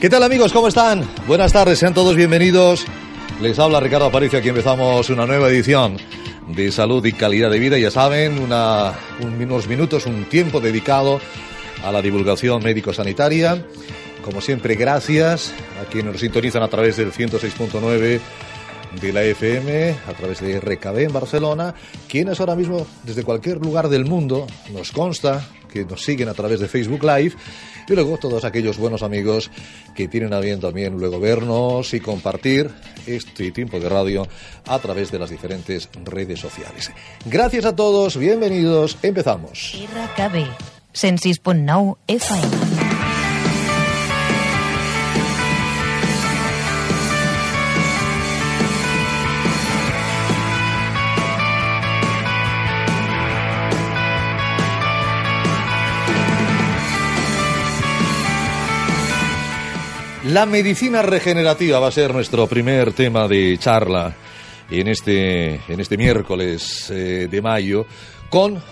¿Qué tal amigos? ¿Cómo están? Buenas tardes, sean todos bienvenidos. Les habla Ricardo Aparicio, aquí empezamos una nueva edición de salud y calidad de vida. Ya saben, unos minutos, un tiempo dedicado a la divulgación médico-sanitaria. Como siempre, gracias a quienes nos sintonizan a través del 106.9 de la FM, a través de RKB en Barcelona, quienes ahora mismo desde cualquier lugar del mundo nos consta que nos siguen a través de Facebook Live y luego todos aquellos buenos amigos que tienen a bien también luego vernos y compartir este tiempo de radio a través de las diferentes redes sociales. Gracias a todos, bienvenidos, empezamos. RKB 106.9 FM. La medicina regenerativa va a ser nuestro primer tema de charla en este, en este miércoles eh, de mayo con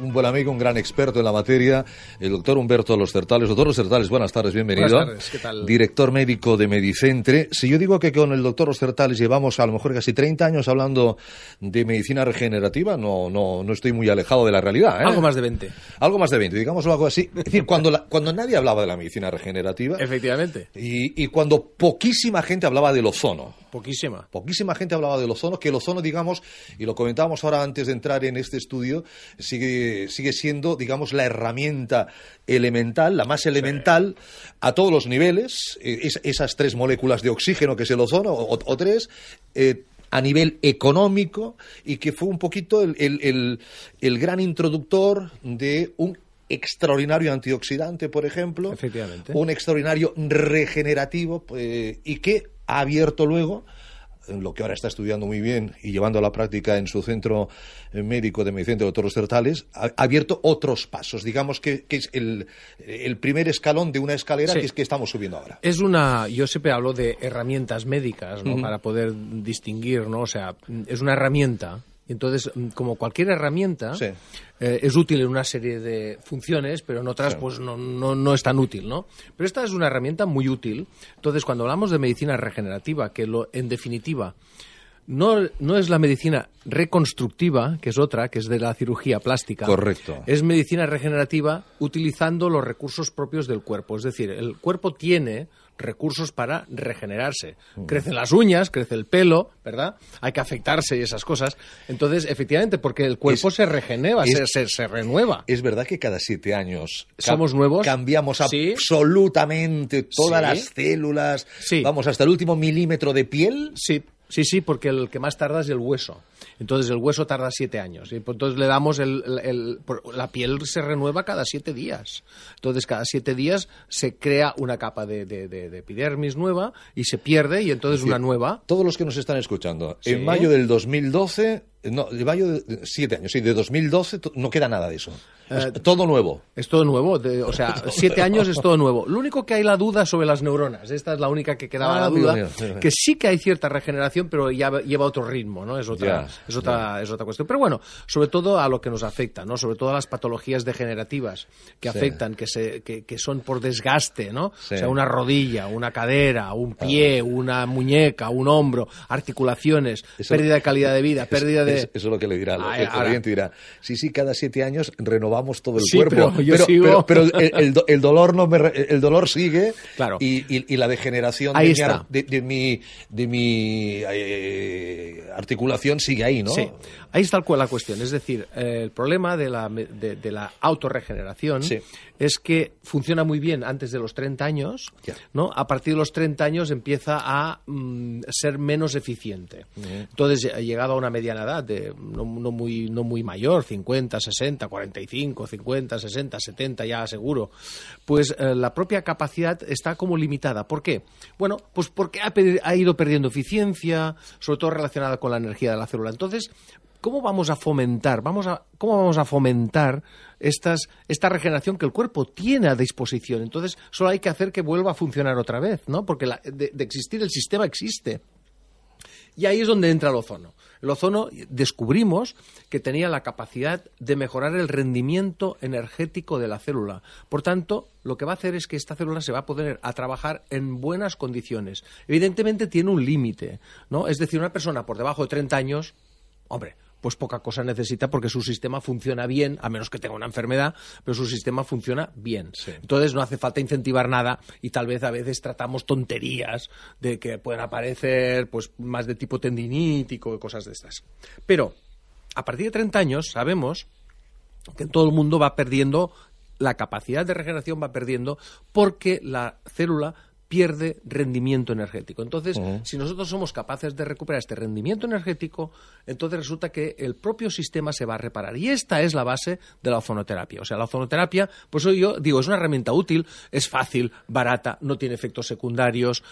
un buen amigo, un gran experto en la materia, el doctor Humberto Los Certales. Doctor Los Certales, buenas tardes, bienvenido. Buenas tardes, ¿qué tal? Director médico de Medicentre. Si yo digo que con el doctor Los Certales llevamos a lo mejor casi 30 años hablando de medicina regenerativa, no, no, no estoy muy alejado de la realidad. ¿eh? Algo más de 20. Algo más de 20, digámoslo algo así. Es decir, cuando, la, cuando nadie hablaba de la medicina regenerativa Efectivamente. y, y cuando poquísima gente hablaba del ozono. Poquísima. Poquísima gente hablaba del ozono, que el ozono, digamos, y lo comentábamos ahora antes de entrar en este estudio, sigue, sigue siendo, digamos, la herramienta elemental, la más elemental a todos los niveles, eh, es- esas tres moléculas de oxígeno que es el ozono, o, tres, eh, a nivel económico, y que fue un poquito el- el- el gran introductor de un extraordinario antioxidante, por ejemplo, Efectivamente. un extraordinario regenerativo eh, y que ha abierto luego lo que ahora está estudiando muy bien y llevando a la práctica en su centro médico de medicina de doctor Certales, ha, abierto otros pasos, digamos que, que es el, el primer escalón de una escalera Sí. que es que estamos subiendo ahora. Es una, yo siempre hablo de herramientas médicas, ¿no? Para poder distinguir, ¿no? O sea, es una herramienta. Entonces, mm, como cualquier herramienta, Sí. eh, es útil en una serie de funciones, pero en otras, Sí. pues no, no, no es tan útil, ¿no? Pero esta es una herramienta muy útil. Entonces, cuando hablamos de medicina regenerativa, que lo, en definitiva, no, no es la medicina reconstructiva, que es otra, que es de la cirugía plástica. Correcto. Es medicina regenerativa utilizando los recursos propios del cuerpo. Es decir, el cuerpo tiene recursos para regenerarse. Crecen las uñas, crece el pelo, ¿verdad? Hay que afectarse y esas cosas. Entonces, efectivamente, porque el cuerpo Es- se regenera, es- se, se- se renueva. Es verdad que cada siete años ¿Somos nuevos? Cambiamos Sí. absolutamente todas Sí. las células. Sí. Vamos hasta el último milímetro de piel. Sí, sí, sí, porque el que más tarda es el hueso. Entonces el hueso tarda siete años. Y pues entonces le damos el, el- la piel se renueva cada siete días. Entonces cada siete días se crea una capa de, de- de- de epidermis nueva y se pierde y entonces una nueva. Todos los que nos están escuchando, Sí. en mayo del 2012, no, de mayo de, de- siete años, sí, de 2012 to- no queda nada de eso. Es Eh, todo nuevo. Es todo nuevo, de- o sea, siete años es todo nuevo. Lo único que hay la duda sobre las neuronas, esta es la única que quedaba Ah, la duda, mío, sí, sí. que sí que hay cierta regeneración, pero ya lleva otro ritmo, ¿no? Es otra, es otra, es otra cuestión. Pero bueno, sobre todo a lo que nos afecta, ¿no? Sobre todo a las patologías degenerativas que Sí. afectan, que se, que, que son por desgaste, ¿no? O sea, una rodilla, una cadera, un pie, una muñeca, un hombro, articulaciones, pérdida de calidad de vida, pérdida de... Eso es lo que le dirá. Ay, el, oyente dirá, sí, sí, cada siete años renovamos todo el Sí, cuerpo. pero yo sigo- pero- pero el, el do- el dolor no me re- el dolor sigue Claro. y, y- y la degeneración de, mi, de mi, de mi eh, articulación sigue ahí, ¿no? Sí, ahí está la cuestión. Es decir, eh, el problema de la, de, de la autorregeneración Sí. es que funciona muy bien antes de los 30 años. ¿no? A partir de los 30 años empieza a mm, ser menos eficiente. Entonces, eh, llegado a una mediana edad, de, no, no muy, no muy mayor, 50, 60, 45, 50, 60, 70 ya seguro, pues eh, la propia capacidad está como limitada. ¿Por qué? Bueno, pues porque ha ido perdiendo eficiencia, sobre todo relacionada con la energía de la célula. Entonces, ¿cómo vamos a fomentar? Vamos a, ¿Cómo vamos a fomentar estas, esta regeneración que el cuerpo tiene a disposición? Entonces, solo hay que hacer que vuelva a funcionar otra vez, ¿no? Porque de, de existir el sistema existe. Y ahí es donde entra el ozono. El ozono descubrimos que tenía la capacidad de mejorar el rendimiento energético de la célula. Por tanto, lo que va a hacer es que esta célula se va a poner a trabajar en buenas condiciones. Evidentemente tiene un límite, ¿no? Es decir, una persona por debajo de 30 años, hombre, pues poca cosa necesita porque su sistema funciona bien, a menos que tenga una enfermedad, pero su sistema funciona bien. Entonces no hace falta incentivar nada y tal vez a veces tratamos tonterías de que pueden aparecer pues más de tipo tendinítico y cosas de estas. Pero a partir de 30 años sabemos que todo el mundo va perdiendo la capacidad de regeneración va perdiendo porque la célula pierde rendimiento energético. Entonces, si nosotros somos capaces de recuperar este rendimiento energético, entonces resulta que el propio sistema se va a reparar. Y esta es la base de la ozonoterapia. O sea, la ozonoterapia, pues yo digo, es una herramienta útil, es fácil, barata, no tiene efectos secundarios.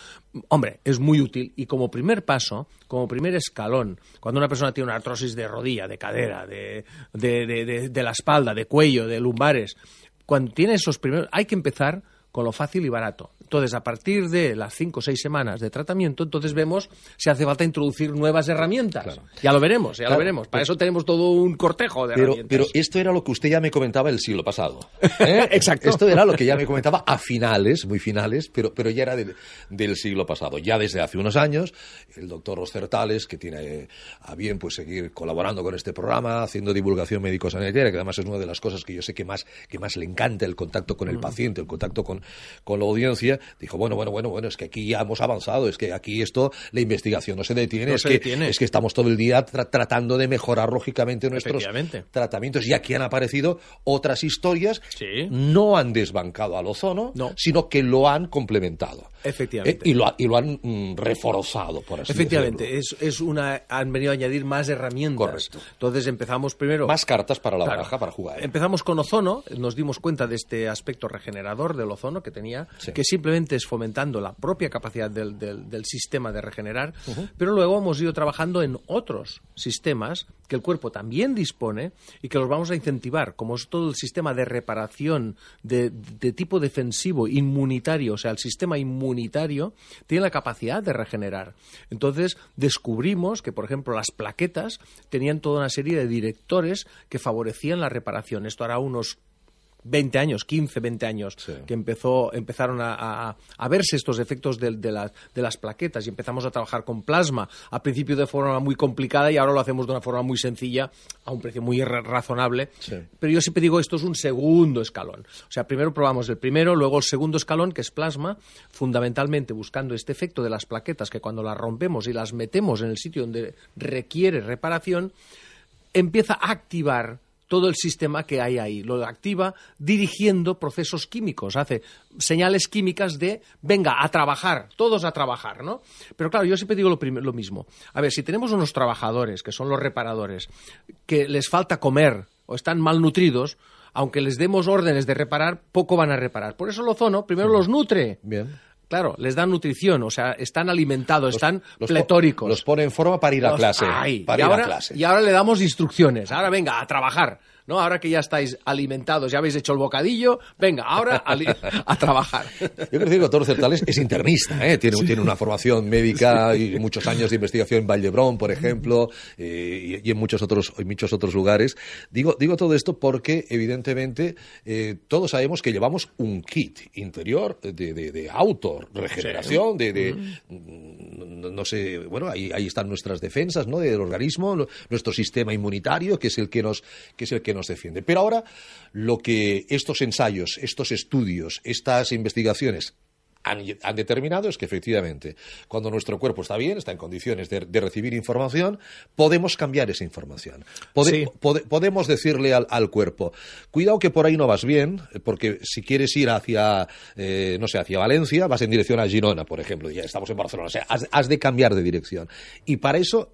Hombre, es muy útil. Y como primer paso, como primer escalón, cuando una persona tiene una artrosis de rodilla, de cadera, de, de, de- de- de la espalda, de cuello, de lumbares, cuando tiene esos primeros, hay que empezar con lo fácil y barato. Entonces, a partir de las cinco o seis semanas de tratamiento, entonces vemos si hace falta introducir nuevas herramientas. Ya lo veremos, ya Claro, lo veremos. Para eso tenemos todo un cortejo de Pero, herramientas. pero esto era lo que usted ya me comentaba el siglo pasado. ¿eh? Exacto. Esto era lo que ya me comentaba a finales, muy finales, pero, pero ya era del- del siglo pasado. Ya desde hace unos años, el doctor Ostertales, que tiene a bien pues seguir colaborando con este programa, haciendo divulgación médico-sanitaria, que además es una de las cosas que yo sé que más, que más le encanta, el contacto con el paciente, el contacto con, con la audiencia, dijo, bueno, bueno, bueno, bueno, es que aquí ya hemos avanzado, es que aquí esto, la investigación no se detiene, No es, se que, detiene. es que estamos todo el día tra- tratando de mejorar lógicamente nuestros tratamientos y aquí han aparecido otras historias Sí. no han desbancado al ozono No. sino que lo han complementado Efectivamente. Eh, y, lo, y lo han mm, reforzado por así Efectivamente, decirlo. es, es una, han venido a añadir más herramientas. Correcto. Entonces empezamos primero... más cartas para la Claro. baraja para jugar Empezamos con ozono, nos dimos cuenta de este aspecto regenerador del ozono que tenía, Sí. que simplemente es fomentando la propia capacidad del, del- del sistema de regenerar, pero luego hemos ido trabajando en otros sistemas que el cuerpo también dispone y que los vamos a incentivar, como es todo el sistema de reparación de, de tipo defensivo, inmunitario, o sea, el sistema inmunitario tiene la capacidad de regenerar. Entonces descubrimos que, por ejemplo, las plaquetas tenían toda una serie de directores que favorecían la reparación. Esto hará unos 20 años, 15, 20 años, Sí. que empezó, empezaron a, a- a verse estos efectos de, las- de las plaquetas y empezamos a trabajar con plasma, al principio de forma muy complicada y ahora lo hacemos de una forma muy sencilla, a un precio muy ra- razonable. Sí. Pero yo siempre digo, esto es un segundo escalón. O sea, primero probamos el primero, luego el segundo escalón, que es plasma, fundamentalmente buscando este efecto de las plaquetas, que cuando las rompemos y las metemos en el sitio donde requiere reparación, empieza a activar todo el sistema que hay ahí. Lo activa dirigiendo procesos químicos, hace señales químicas de venga a trabajar, todos a trabajar, ¿no? Pero claro, yo siempre digo lo, lo mismo. A ver, si tenemos unos trabajadores, que son los reparadores, que les falta comer o están malnutridos, aunque les demos órdenes de reparar, poco van a reparar. Por eso el ozono primero los nutre. bien Claro, les da nutrición, o sea, están alimentados, están los po- pletóricos. los pone en forma para ir a Los- clase Ay, para y, ir ahora, a clase y ahora le damos instrucciones. Ahora venga, a trabajar. ¿No? Ahora que ya estáis alimentados, ya habéis hecho el bocadillo, venga, ahora a, trabajar. Yo decir que el doctor Certales es internista, ¿eh? tiene, tiene una formación médica y muchos años de investigación en Vallebrón, por ejemplo, eh, y, y en muchos otros, en muchos otros lugares. Digo, digo todo esto porque, evidentemente, eh, todos sabemos que llevamos un kit interior de, de, de auto, regeneración, de, de no, no sé, bueno, ahí, ahí están nuestras defensas, ¿no? Del organismo, nuestro sistema inmunitario, que es el que nos, que es el que nos defiende. Pero ahora, lo que estos ensayos, estos estudios, estas investigaciones han, han determinado es que efectivamente, cuando nuestro cuerpo está bien, está en condiciones de, de recibir información, podemos cambiar esa información. Pode- Sí. pode- podemos decirle al, al cuerpo, cuidado que por ahí no vas bien, porque si quieres ir hacia, eh, no sé, hacia Valencia, vas en dirección a Girona, por ejemplo, y ya estamos en Barcelona. O sea, has, has de cambiar de dirección. Y para eso...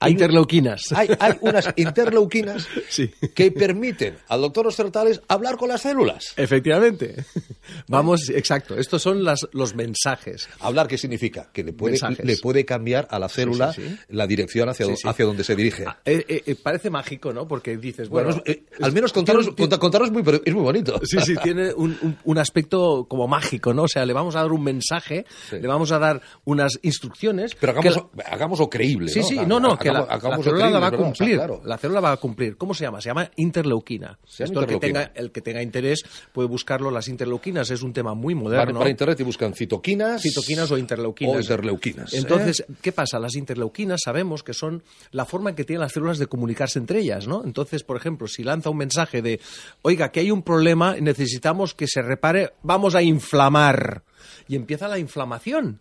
hay- Interleuquinas. Hay, hay unas interleuquinas Sí. que permiten al doctor Ostertales hablar con las células. Efectivamente. Vamos, exacto. Estos son las, los mensajes. Hablar, ¿qué significa? Que le puede, Mensajes. le puede cambiar a la célula sí, sí. la dirección hacia, hacia donde se dirige. Ah, eh, eh, eh, parece mágico, ¿no? Porque dices, bueno, eh, al menos contaros, tiene- contaros muy, es muy bonito. Sí, sí, tiene un, un- un aspecto como mágico, ¿no? O sea, le vamos a dar un mensaje, le vamos a dar unas instrucciones. Pero que hagamos, hagámoslo creíble. Sí, ¿no? sí, no, no, que la, célula va a cumplir. claro. La célula va a cumplir. ¿Cómo se llama? Se llama interleuquina. Se llama Esto El, que tenga, el que tenga interés puede buscarlo. Las interleuquinas es un tema muy Van moderno. para internet y buscan citoquinas. Citoquinas o interleuquinas. O interleuquinas. Entonces, ¿eh? ¿qué pasa? Las interleuquinas sabemos que son la forma en que tienen las células de comunicarse entre ellas, ¿no? Entonces, por ejemplo, si lanza un mensaje de, oiga, que hay un problema, necesitamos que se repare, vamos a inflamar. Y empieza la inflamación.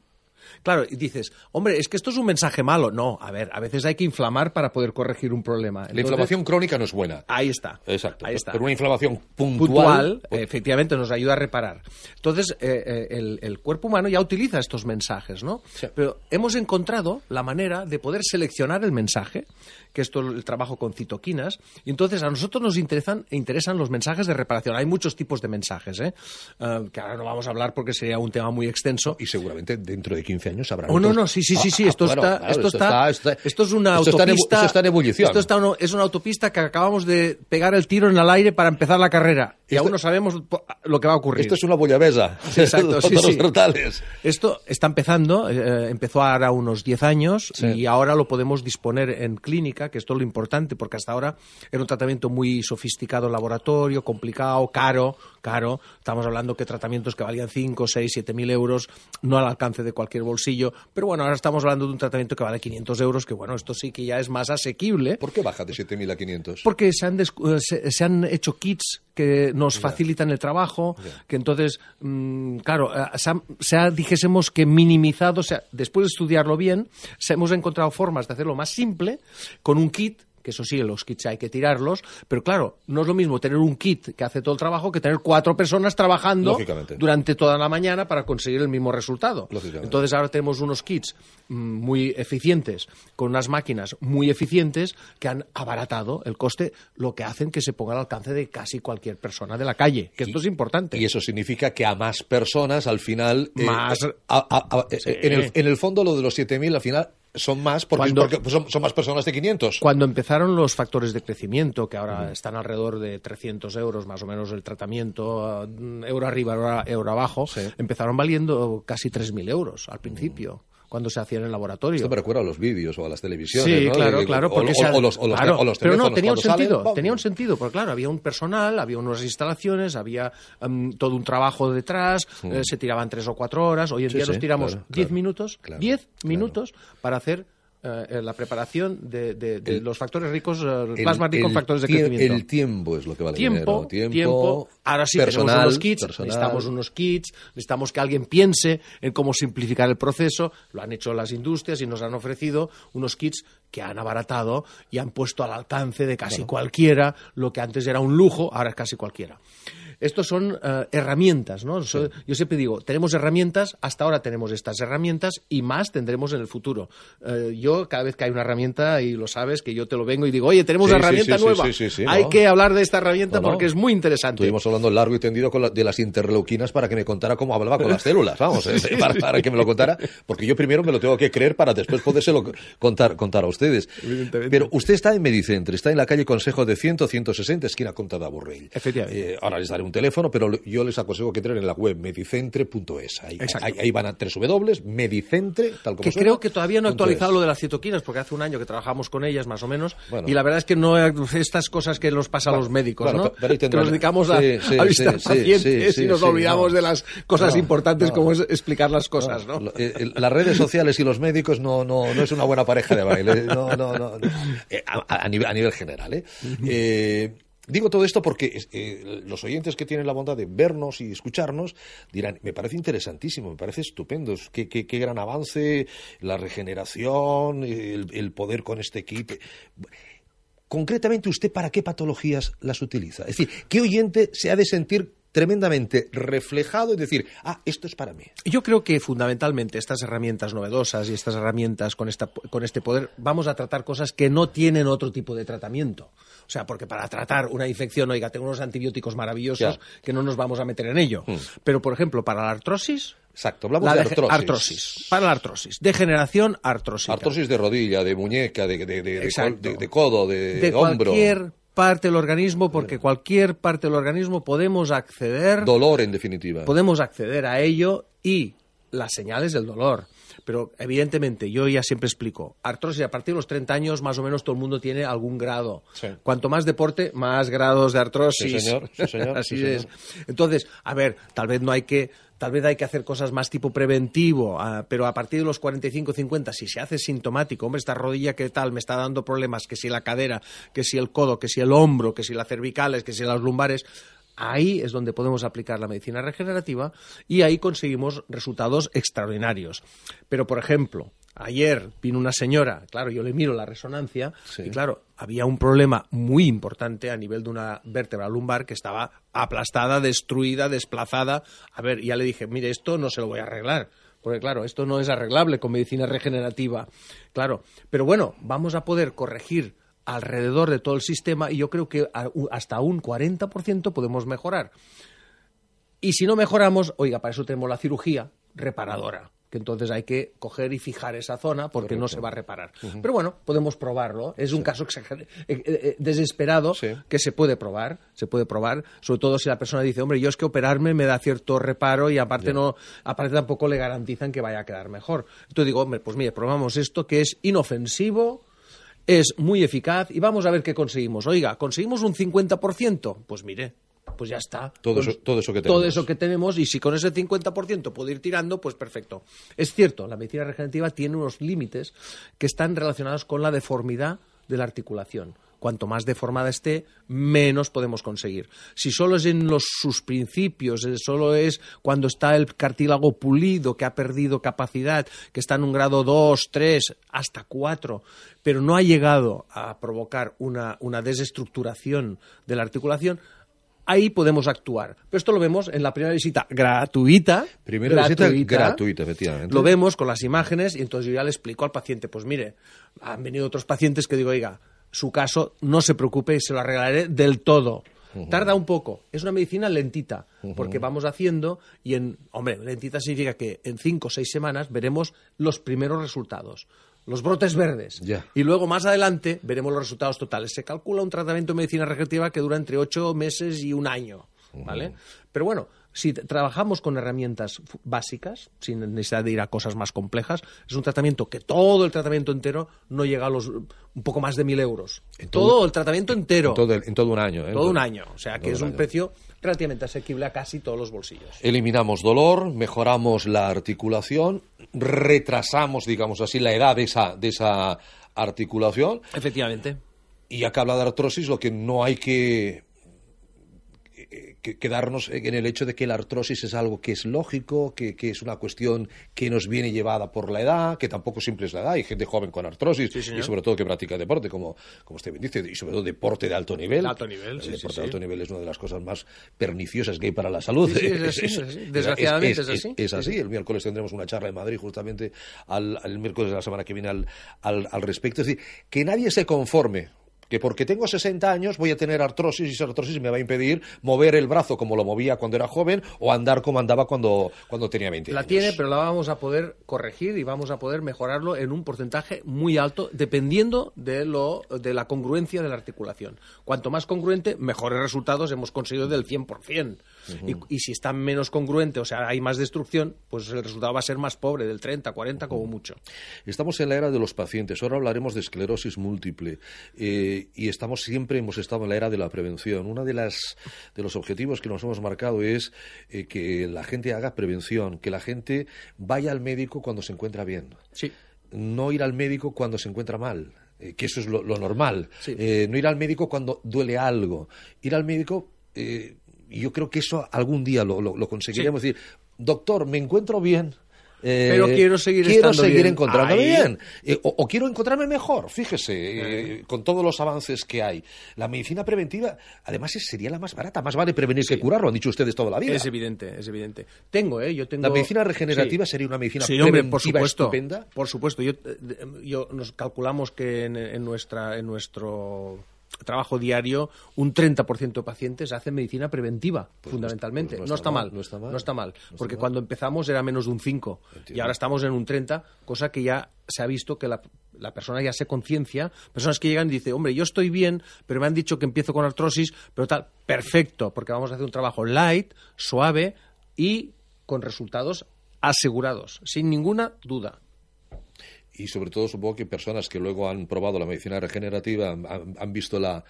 Claro, y dices, hombre, es que esto es un mensaje malo. No, a ver, a veces hay que inflamar para poder corregir un problema. La inflamación crónica no es buena. Ahí está. Exacto. Ahí está Pero una inflamación puntual. puntual, pues, efectivamente, nos ayuda a reparar. Entonces, eh, eh, el, el cuerpo humano ya utiliza estos mensajes, ¿no? Sí. Pero hemos encontrado la manera de poder seleccionar el mensaje, que esto es el trabajo con citoquinas, y entonces a nosotros nos interesan, interesan los mensajes de reparación. Hay muchos tipos de mensajes, ¿eh? Ah, que ahora no vamos a hablar porque sería un tema muy extenso. y seguramente dentro de 15 años habrá. Oh, no, no, sí, sí, sí, sí. Ah, ah, Esto, está, claro, esto, está, esto es una esto está en autopista. esto está en ebullición. Esto está es una autopista que acabamos de pegar el tiro en el aire para empezar la carrera. Y Esto- aún no sabemos lo que va a ocurrir. Esto es una bullabesa. Sí, exacto, sí, sí. Esto está empezando, eh, empezó ahora unos 10 años y ahora lo podemos disponer en clínica, que esto es lo importante, porque hasta ahora era un tratamiento muy sofisticado en laboratorio, complicado, caro, caro. Estamos hablando que tratamientos que valían 5, 6, 7 mil euros, no al alcance de cualquier bolsillo. Pero bueno, ahora estamos hablando de un tratamiento que vale 500 euros, que bueno, esto sí que ya es más asequible. ¿Por qué baja de 7.000 a 500? Porque se han, eh, se, se han hecho kits que nos facilitan el trabajo, que entonces, mm, claro, eh, se ha, se ha, dijésemos que minimizado, o sea, después de estudiarlo bien, se hemos encontrado formas de hacerlo más simple con un kit que eso sí, los kits hay que tirarlos, pero claro, no es lo mismo tener un kit que hace todo el trabajo que tener cuatro personas trabajando durante toda la mañana para conseguir el mismo resultado. Entonces ahora tenemos unos kits mm, muy eficientes, con unas máquinas muy eficientes que han abaratado el coste, lo que hacen que se ponga al alcance de casi cualquier persona de la calle, que esto es importante. Y eso significa que a más personas al final. eh, Más- a- a- a- en, el, en el fondo, lo de los 7.000 al final son más porque, Cuando- porque son, son más personas de 500. Cuando empezaron los factores de crecimiento, que ahora están alrededor de 300 euros más o menos el tratamiento, eh, euro arriba, euro, abajo, Sí. empezaron valiendo casi 3.000 euros al principio, cuando se hacía en el laboratorio. Esto me recuerda a los vídeos o a las televisiones. Sí, ¿no? claro, De- claro, o- porque o, se ha- o los, o los- claro, o los pero no, tenía un salen, sentido, ¡pum! tenía un sentido, porque claro, había un personal, había unas instalaciones, había em, todo un trabajo detrás, eh, se tiraban tres o cuatro horas, hoy en Sí, día sí, nos tiramos claro, diez claro, minutos, diez minutos para hacer eh, la preparación de, de- de El- los factores ricos, eh, el el factores de crecimiento. El tiempo es lo que vale Tiempo, dinero. tiempo, Ahora sí, personal, tenemos unos kits, personal. necesitamos unos kits, necesitamos que alguien piense en cómo simplificar el proceso. Lo han hecho las industrias y nos han ofrecido unos kits que han abaratado y han puesto al alcance de casi cualquiera lo que antes era un lujo, ahora es casi cualquiera. Estos son eh, herramientas, ¿no? Yo siempre digo, tenemos herramientas, hasta ahora tenemos estas herramientas y más tendremos en el futuro. Eh, yo, cada vez que hay una herramienta, y lo sabes, que yo te lo vengo y digo, oye, tenemos una sí, herramienta sí, nueva. hay ¿no? que hablar de esta herramienta No, no. porque es muy interesante. Estuvimos hablando largo y tendido con la- de las interleuquinas para que me contara cómo hablaba con las células, vamos, eh, para, para que me lo contara, porque yo primero me lo tengo que creer para después podérselo contar, contar a ustedes. Pero usted está en Medicentre, está en la calle Consejo de 100, 160, esquina Conta de. Efectivamente. Eh, ahora les daré un teléfono, pero yo les aconsejo que entren en la web medicentre.es. Ahí, Exacto. ahí, ahí van a www, medicentre, tal como que suena, creo que todavía no he actualizado lo de las citoquinas, porque hace un año que trabajamos con ellas, más o menos, Bueno. y la verdad es que no estas cosas que nos pasa a los médicos, ¿no? pero que nos dedicamos a, Sí, sí, a visitar sí, sí, pacientes y nos olvidamos no. de las cosas No, importantes no. como es explicar las cosas, ¿no? Eh, las redes sociales y los médicos no, no, no es una buena pareja de baile. No, no, no. Eh, a, a nivel, a nivel general. ¿eh? Eh, digo todo esto porque eh, los oyentes que tienen la bondad de vernos y escucharnos dirán, me parece interesantísimo, me parece estupendo, es qué, qué- qué gran avance, la regeneración, el, el poder con este kit. Concretamente, ¿usted para qué patologías las utiliza? Es decir, ¿qué oyente se ha de sentir tremendamente reflejado y decir, ah, esto es para mí? Yo creo que fundamentalmente estas herramientas novedosas y estas herramientas con, esta, con este poder vamos a tratar cosas que no tienen otro tipo de tratamiento. O sea, porque para tratar una infección, oiga, tengo unos antibióticos maravillosos Ya. que no nos vamos a meter en ello. Pero, por ejemplo, para la artrosis, Exacto, hablamos la de dege- artrosis. Para la artrosis. Degeneración artrósica. Artrosis de rodilla, de muñeca, de, de, de- de codo, de, de hombro. cualquier parte del organismo, porque cualquier parte del organismo podemos acceder Dolor, en definitiva. podemos acceder a ello y las señales del dolor. Pero evidentemente, yo ya siempre explico, artrosis a partir de los 30 años más o menos todo el mundo tiene algún grado. Sí. Cuanto más deporte, más grados de artrosis. Sí, señor, sí, señor, Así sí, es. Entonces, a ver, tal vez no hay que tal vez hay que hacer cosas más tipo preventivo, ah, pero a partir de los 45 50 si se hace sintomático, hombre, esta rodilla qué tal me está dando problemas, que si la cadera, que si el codo, que si el hombro, que si las cervicales, que si las lumbares, Ahí es donde podemos aplicar la medicina regenerativa y ahí conseguimos resultados extraordinarios. Pero, por ejemplo, ayer vino una señora, claro, yo le miro la resonancia Sí. y, claro, había un problema muy importante a nivel de una vértebra lumbar que estaba aplastada, destruida, desplazada. A ver, ya le dije, mire, esto no se lo voy a arreglar. Porque claro, esto no es arreglable con medicina regenerativa. Claro, pero bueno, vamos a poder corregir alrededor de todo el sistema y yo creo que hasta un 40% podemos mejorar. Y si no mejoramos, oiga, para eso tenemos la cirugía reparadora, que entonces hay que coger y fijar esa zona porque no se va a reparar. Pero bueno, podemos probarlo. Es un caso eh, eh, eh, desesperado Sí. que se puede probar, se puede probar, sobre todo si la persona dice, hombre, yo es que operarme me da cierto reparo y aparte no, aparte tampoco le garantizan que vaya a quedar mejor. Entonces digo, hombre, pues mire, probamos esto que es inofensivo, es muy eficaz y vamos a ver qué conseguimos. Oiga, ¿conseguimos un 50%? Pues mire, pues ya está. Todo eso- todo eso que Todo tenemos. eso que tenemos y si con ese 50% puedo ir tirando, pues perfecto. Es cierto, la medicina regenerativa tiene unos límites que están relacionados con la deformidad de la articulación. Cuanto más deformada esté, menos podemos conseguir. Si solo es en los, sus principios, eh, solo es cuando está el cartílago pulido, que ha perdido capacidad, que está en un grado 2, 3, hasta 4, pero no ha llegado a provocar una, una desestructuración de la articulación, ahí podemos actuar. Pero esto lo vemos en la primera visita gratuita. Primera visita gratuita, efectivamente. Lo vemos con las imágenes y entonces yo ya le explico al paciente, pues mire, han venido otros pacientes que digo, oiga, su caso no se preocupe, se lo arreglaré del todo. Tarda un poco, es una medicina lentita, porque vamos haciendo y en, hombre, lentita significa que en cinco o seis semanas veremos los primeros resultados, los brotes verdes. Y luego más adelante veremos los resultados totales. Se calcula un tratamiento de medicina regenerativa que dura entre ocho meses y un año, ¿vale? Pero bueno, si trabajamos con herramientas básicas, sin necesidad de ir a cosas más complejas, es un tratamiento que todo el tratamiento entero no llega a los un poco más de mil euros. En todo, todo- el tratamiento entero. En todo, el- en todo un año. ¿eh? todo un año. O sea que es un un año. precio relativamente asequible a casi todos los bolsillos. Eliminamos dolor, mejoramos la articulación, retrasamos, digamos así, la edad de esa, de esa articulación. Efectivamente. Y acá habla de artrosis, lo que no hay que eh, quedarnos en el hecho de que la artrosis es algo que es lógico, que, es una cuestión que nos viene llevada por la edad, que tampoco siempre es la edad. Hay gente joven con artrosis y sobre todo que practica deporte, como, como usted dice, y sobre todo deporte de alto nivel. Alto nivel, el deporte de alto nivel es una de las cosas más perniciosas que hay para la salud. Desgraciadamente es, así. Es, así. El miércoles tendremos una charla en Madrid justamente al, miércoles de la semana que viene al, al, al respecto. Es decir, que nadie se conforme que porque tengo 60 años voy a tener artrosis y esa artrosis me va a impedir mover el brazo como lo movía cuando era joven o andar como andaba cuando, cuando tenía 20 años. La tiene, pero la vamos a poder corregir y vamos a poder mejorarlo en un porcentaje muy alto dependiendo de, lo, de la congruencia de la articulación. Cuanto más congruente, mejores resultados hemos conseguido del 100% y, si está menos congruente, o sea, hay más destrucción, pues el resultado va a ser más pobre, del 30, 40 como mucho. Estamos en la era de los pacientes, ahora hablaremos de esclerosis múltiple eh, y estamos siempre, hemos estado en la era de la prevención. Uno de, las, de los objetivos que nos hemos marcado es eh, que la gente haga prevención, que la gente vaya al médico cuando se encuentra bien. Sí. No ir al médico cuando se encuentra mal eh, que eso es lo, normal. no ir al médico cuando duele algo. Ir al médico yo creo que eso algún día lo, lo, conseguiremos decir, doctor, me encuentro bien, eh, pero quiero seguir quiero seguir encontrándome bien eh, o, quiero encontrarme mejor fíjese eh, con todos los avances que hay. La medicina preventiva además sería la más barata más vale prevenir que curar lo han dicho ustedes toda la vida. Es evidente es evidente. Tengo eh yo tengo la medicina regenerativa sería una medicina sí, hombre, por supuesto. por supuesto yo, yo nos calculamos que en nuestra en nuestro trabajo diario, un 30% de pacientes hacen medicina preventiva, pues fundamentalmente. no, está mal, no, está mal, porque cuando empezamos era menos de un 5 y ahora estamos en un 30, cosa que ya se ha visto que la, la persona ya se conciencia, personas que llegan y dicen, hombre, yo estoy bien, pero me han dicho que empiezo con artrosis, pero tal, perfecto, porque vamos a hacer un trabajo light, suave y con resultados asegurados, sin ninguna duda y sobre todo supongo que personas que luego han probado la medicina regenerativa, han, visto la,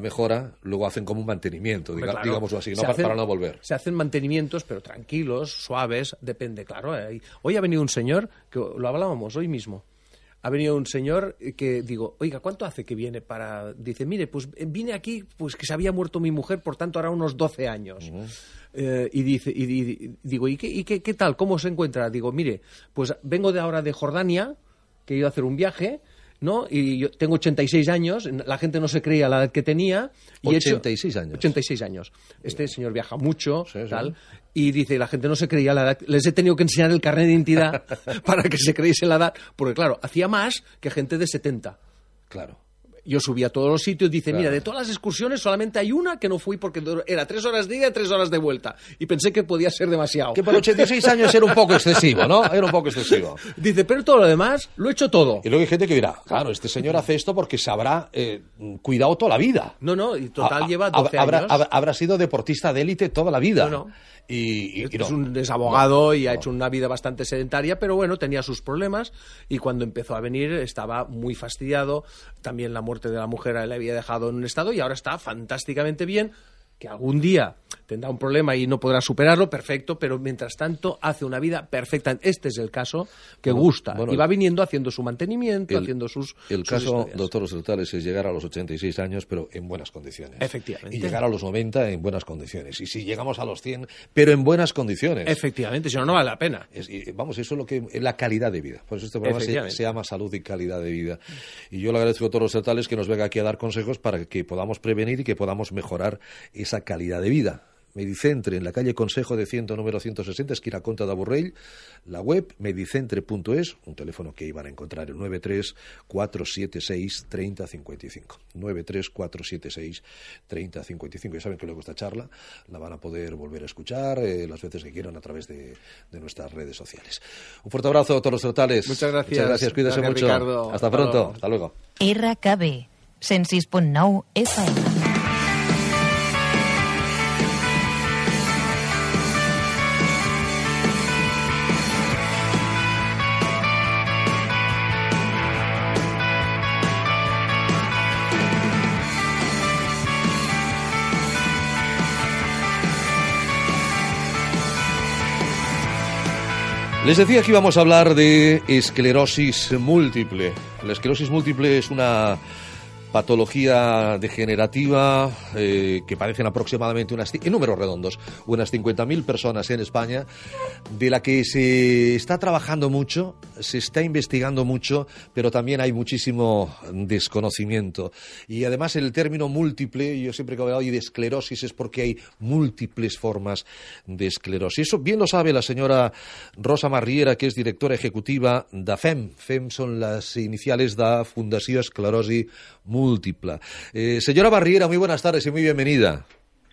mejora, luego hacen como un mantenimiento, digámoslo así, no para, no volver. Se hacen mantenimientos, pero tranquilos, suaves, depende, claro. Eh, hoy ha venido un señor, que lo hablábamos hoy mismo, ha venido un señor que digo, oiga, ¿cuánto hace que viene para...? Dice, mire, pues eh, vine aquí, pues que se había muerto mi mujer, por tanto ahora unos 12 años. Eh, y dice, y, digo, ¿y, qué, y qué, qué, tal? ¿Cómo se encuentra? Digo, mire, pues vengo de ahora de Jordania, que he ido a hacer un viaje, ¿no? Y yo tengo 86 años, la gente no se creía la edad que tenía. Y 86 años. 86 años. Este señor viaja mucho, tal, y dice, la gente no se creía la edad. Les he tenido que enseñar el carnet de identidad para que se creyese la edad, porque claro, hacía más que gente de 70. Claro yo subí a todos los sitios, dice, mira, de todas las excursiones solamente hay una que no fui porque era tres horas de ida y tres horas de vuelta. Y pensé que podía ser demasiado. Que para 86 años era un poco excesivo, ¿no? Era un poco excesivo. Dice, pero todo lo demás lo he hecho todo. Y luego hay gente que dirá, claro, este señor hace esto porque se habrá eh, cuidado toda la vida. No, no, y total lleva 12 años. Habrá, sido deportista de élite toda la vida. No, no. Y, es, un abogado y ha hecho una vida bastante sedentaria, pero bueno, tenía sus problemas y cuando empezó a venir estaba muy fastidiado. También la muerte de la mujer le había dejado en un estado y ahora está fantásticamente bien que algún día tendrá un problema y no podrá superarlo, perfecto, pero mientras tanto hace una vida perfecta. Este es el caso que gusta. y va viniendo haciendo su mantenimiento, haciendo sus. El caso, doctor Osertales, es llegar a los 86 años, pero en buenas condiciones. Efectivamente. Y llegar a los 90 en buenas condiciones. Y si llegamos a los 100, pero en buenas condiciones. Efectivamente, si no, no vale la pena. vamos, eso es lo que es la calidad de vida. Por eso este programa se, llama salud y calidad de vida. Y yo le agradezco a todos los que nos venga aquí a dar consejos para que podamos prevenir y que podamos mejorar esa calidad de vida. Medicentre, en la calle Consejo de Ciento, número 160, esquina Conta de Aburrell, la web medicentre.es, un teléfono que iban a encontrar el 934763055. 934763055. Ya saben que luego esta charla la van a poder volver a escuchar eh, las veces que quieran a través de, nuestras redes sociales. Un fuerte abrazo a todos los totales. Muchas gracias. Muchas gracias, cuídese mucho. Hasta pronto. Hasta luego. RKB 106.9 FM. Les decía que íbamos a hablar de esclerosis múltiple. La esclerosis múltiple es una patología degenerativa eh, que padecen aproximadamente unas, en números redondos, unas 50.000 personas en España, de la que se está trabajando mucho, se está investigando mucho, pero también hay muchísimo desconocimiento. Y además el término múltiple, yo siempre que hablo de esclerosis es porque hay múltiples formas de esclerosis. Eso bien lo sabe la señora Rosa Marriera, que es directora ejecutiva de FEM. FEM son las iniciales de Fundación Esclerosis múltipla. Eh, señora Barriera, muy buenas tardes y muy bienvenida.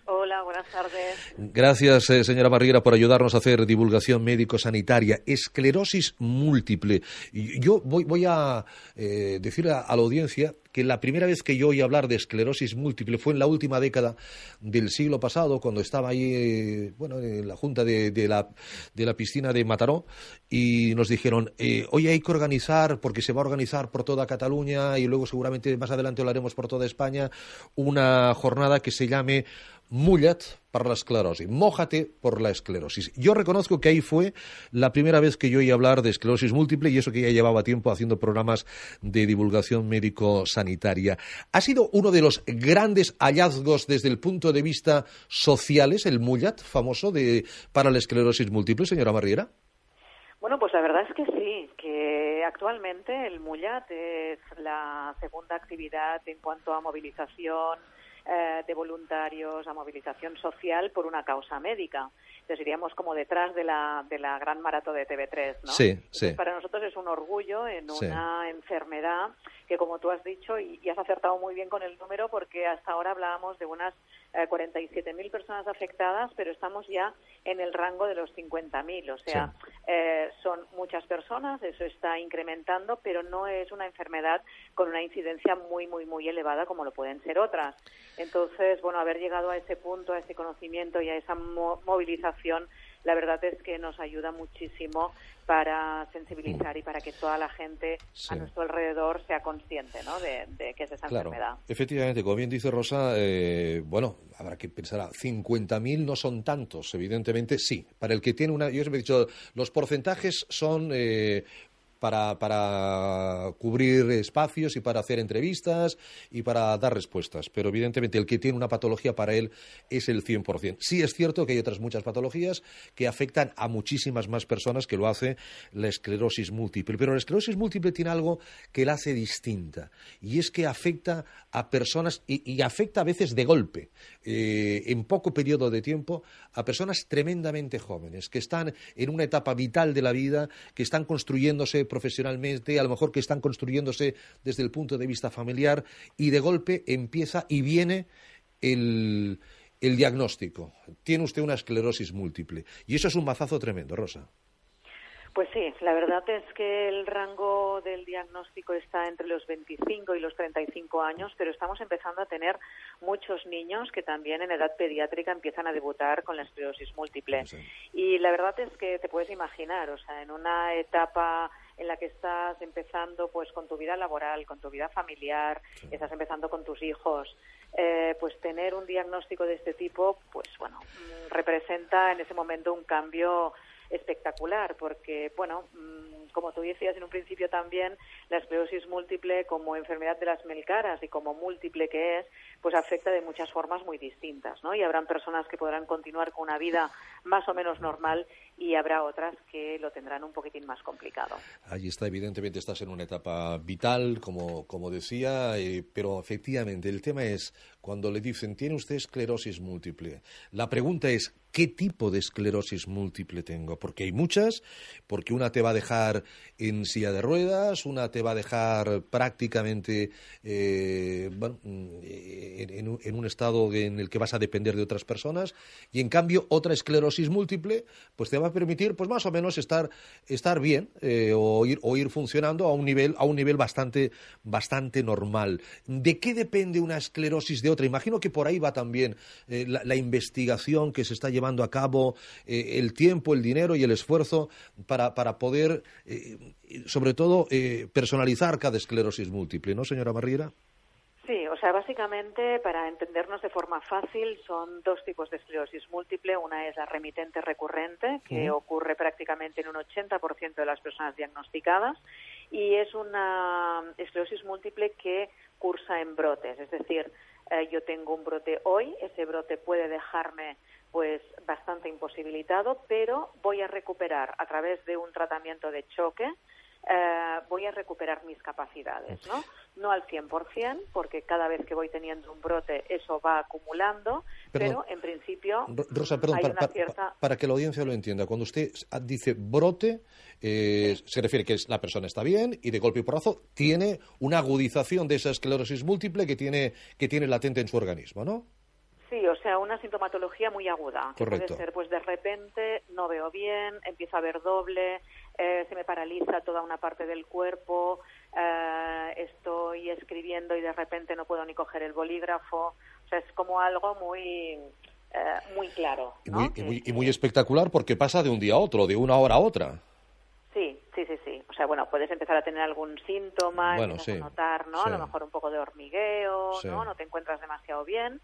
Hola, buenas tardes. Gracias, eh, señora Barriera, por ayudarnos a hacer divulgación médico-sanitaria. Esclerosis múltiple. Yo voy, voy a eh, decir a, la audiencia que la primera vez que yo oí hablar de esclerosis múltiple fue en la última década del siglo pasado, cuando estaba ahí, bueno, en la junta de, la, de la piscina de Mataró, y nos dijeron, eh, hoy hay que organizar, porque se va a organizar por toda Cataluña, y luego seguramente más adelante lo haremos por toda España, una jornada que se llame Mullat para la esclerosis, mójate por la esclerosis. Yo reconozco que ahí fue la primera vez que yo oí hablar de esclerosis múltiple y eso que ya llevaba tiempo haciendo programas de divulgación médico-sanitaria. Ha sido uno de los grandes hallazgos desde el punto de vista sociales, el Mullat, famoso de, para la esclerosis múltiple, señora Marriera. Bueno, pues la verdad es que sí, que actualmente el Mullat es la segunda actividad en cuanto a movilización eh, de voluntarios a movilización social por una causa médica. Entonces iríamos como detrás de la, de la gran maratón de TV3, ¿no? Sí, sí. para nosotros es un orgullo en una enfermedad que, como tú has dicho, y, has acertado muy bien con el número, porque hasta ahora hablábamos de unas eh, 47.000 personas afectadas, pero estamos ya en el rango de los 50.000. O sea, eh, son muchas personas, eso está incrementando, pero no es una enfermedad con una incidencia muy, muy, muy elevada como lo pueden ser otras. Entonces, bueno, haber llegado a ese punto, a ese conocimiento y a esa movilización, la verdad es que nos ayuda muchísimo para sensibilizar y para que toda la gente a nuestro alrededor sea consciente ¿no? de, de que es esa claro. enfermedad. Efectivamente, como bien dice Rosa, eh, bueno, habrá que pensar, 50.000 no son tantos, evidentemente sí. Para el que tiene una, yo os he dicho, los porcentajes son eh, para, para cubrir espacios y para hacer entrevistas y para dar respuestas. Pero evidentemente el que tiene una patología para él es el 100%. Sí es cierto que hay otras muchas patologías que afectan a muchísimas más personas que lo hace la esclerosis múltiple. Pero la esclerosis múltiple tiene algo que la hace distinta y es que afecta a personas y, afecta a veces de golpe, eh, en poco periodo de tiempo, a personas tremendamente jóvenes que están en una etapa vital de la vida, que están construyéndose profesionalmente, a lo mejor que están construyéndose desde el punto de vista familiar y de golpe empieza y viene el, el diagnóstico. Tiene usted una esclerosis múltiple. Y eso es un mazazo tremendo, Rosa. Pues sí, la verdad es que el rango del diagnóstico está entre los 25 y los 35 años, pero estamos empezando a tener muchos niños que también en edad pediátrica empiezan a debutar con la esclerosis múltiple. Y la verdad es que te puedes imaginar, o sea, en una etapa en la que estás empezando pues con tu vida laboral, con tu vida familiar, estás empezando con tus hijos, eh, pues tener un diagnóstico de este tipo, pues bueno, mm, representa en ese momento un cambio espectacular, porque, bueno, mm, como tú decías en un principio también, la esclerosis múltiple como enfermedad de las melcaras y como múltiple que es, pues afecta de muchas formas muy distintas, ¿no? Y habrán personas que podrán continuar con una vida más o menos normal y habrá otras que lo tendrán un poquitín más complicado. Allí está, evidentemente estás en una etapa vital, como, como decía, eh, pero efectivamente el tema es cuando le dicen, tiene usted esclerosis múltiple, la pregunta es, ¿qué tipo de esclerosis múltiple tengo? Porque hay muchas, porque una te va a dejar en silla de ruedas, una te va a dejar prácticamente eh, en, un estado en el que vas a depender de otras personas, y en cambio otra esclerosis múltiple, pues te va a permitir, pues más o menos estar, estar bien eh, o, ir, o ir funcionando a un nivel, a un nivel bastante, bastante normal. ¿De qué depende una esclerosis de otra. Imagino que por ahí va también eh, la, investigación que se está llevando a cabo, eh, el tiempo, el dinero y el esfuerzo para, para poder, sobre todo, personalizar cada esclerosis múltiple, ¿no, señora Marriera? Sí, o sea, básicamente, para entendernos de forma fácil, son dos tipos de esclerosis múltiple. Una es la remitente recurrente, que ocurre prácticamente en un 80% de las personas diagnosticadas, y es una esclerosis múltiple que cursa en brotes, es decir, eh, yo tengo un brote hoy, ese brote puede dejarme pues bastante imposibilitado, pero voy a recuperar a través de un tratamiento de choque eh, voy a recuperar mis capacidades, ¿no? No al 100%, porque cada vez que voy teniendo un brote eso va acumulando, pero en principio Rosa, perdón, para, que la audiencia lo entienda, cuando usted dice brote, eh, se refiere que la persona está bien y de golpe y porrazo tiene una agudización de esa esclerosis múltiple que tiene, que tiene latente en su organismo, ¿no? Sí, o sea, una sintomatología muy aguda. Correcto. puede ser, pues de repente no veo bien, empiezo a ver doble, eh, se me paraliza toda una parte del cuerpo, eh, estoy escribiendo y de repente no puedo ni coger el bolígrafo. O sea, es como algo muy, eh, muy claro. Y, muy, y, muy, espectacular porque pasa de un día a otro, de una hora a otra. Sí, sí, sí, sí. O sea, bueno, puedes empezar a tener algún síntoma, bueno, a notar, ¿no? A lo mejor un poco de hormigueo, ¿no? No te encuentras demasiado bien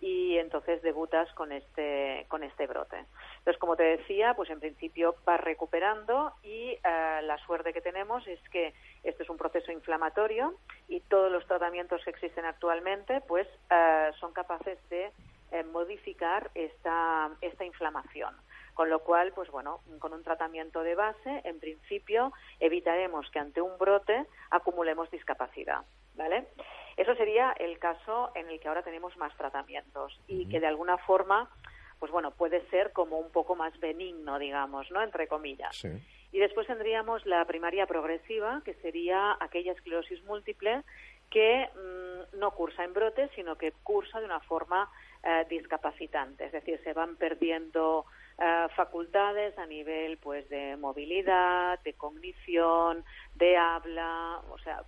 y entonces debutas con este con este brote. Entonces, como te decía, pues en principio va recuperando y eh, la suerte que tenemos es que este es un proceso inflamatorio y todos los tratamientos que existen actualmente pues eh, son capaces de eh, modificar esta esta inflamación. Con lo cual, pues bueno, con un tratamiento de base, en principio evitaremos que ante un brote acumulemos discapacidad, ¿vale? Eso sería el caso en el que ahora tenemos más tratamientos y que de alguna forma, pues bueno, puede ser como un poco más benigno, digamos, ¿no? Entre comillas. Y después tendríamos la primaria progresiva, que sería aquella esclerosis múltiple que mm, no cursa en brotes, sino que cursa de una forma eh, discapacitante, es decir, se van perdiendo eh, facultades a nivel pues de movilidad, de cognición, de habla, o sea,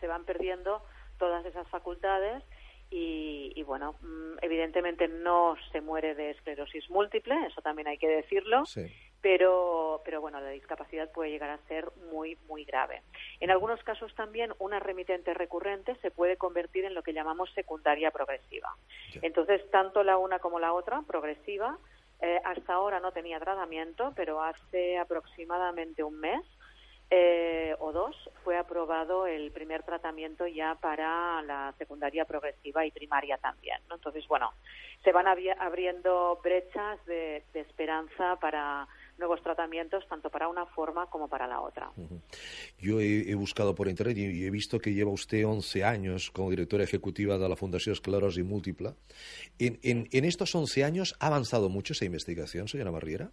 se van perdiendo todas esas facultades y, bueno, mm, evidentemente no se muere de esclerosis múltiple, eso también hay que decirlo, pero, pero bueno, la discapacidad puede llegar a ser muy, muy grave. En algunos casos también una remitente recurrente se puede convertir en lo que llamamos secundaria progresiva. Entonces, tanto la una como la otra, progresiva, eh, hasta ahora no tenía tratamiento, pero hace aproximadamente un mes eh, o dos fue aprobado el primer tratamiento ya para la secundaria progresiva y primaria también. Entonces, bueno, se van abriendo brechas de, esperanza para nuevos tratamientos tanto para una forma como para la otra. Yo he, buscado por internet y he visto que lleva usted 11 años como directora ejecutiva de la Fundación Esclerosis Múltipla. En, en, en estos 11 años ha avanzado mucho esa investigación, señora Barriera.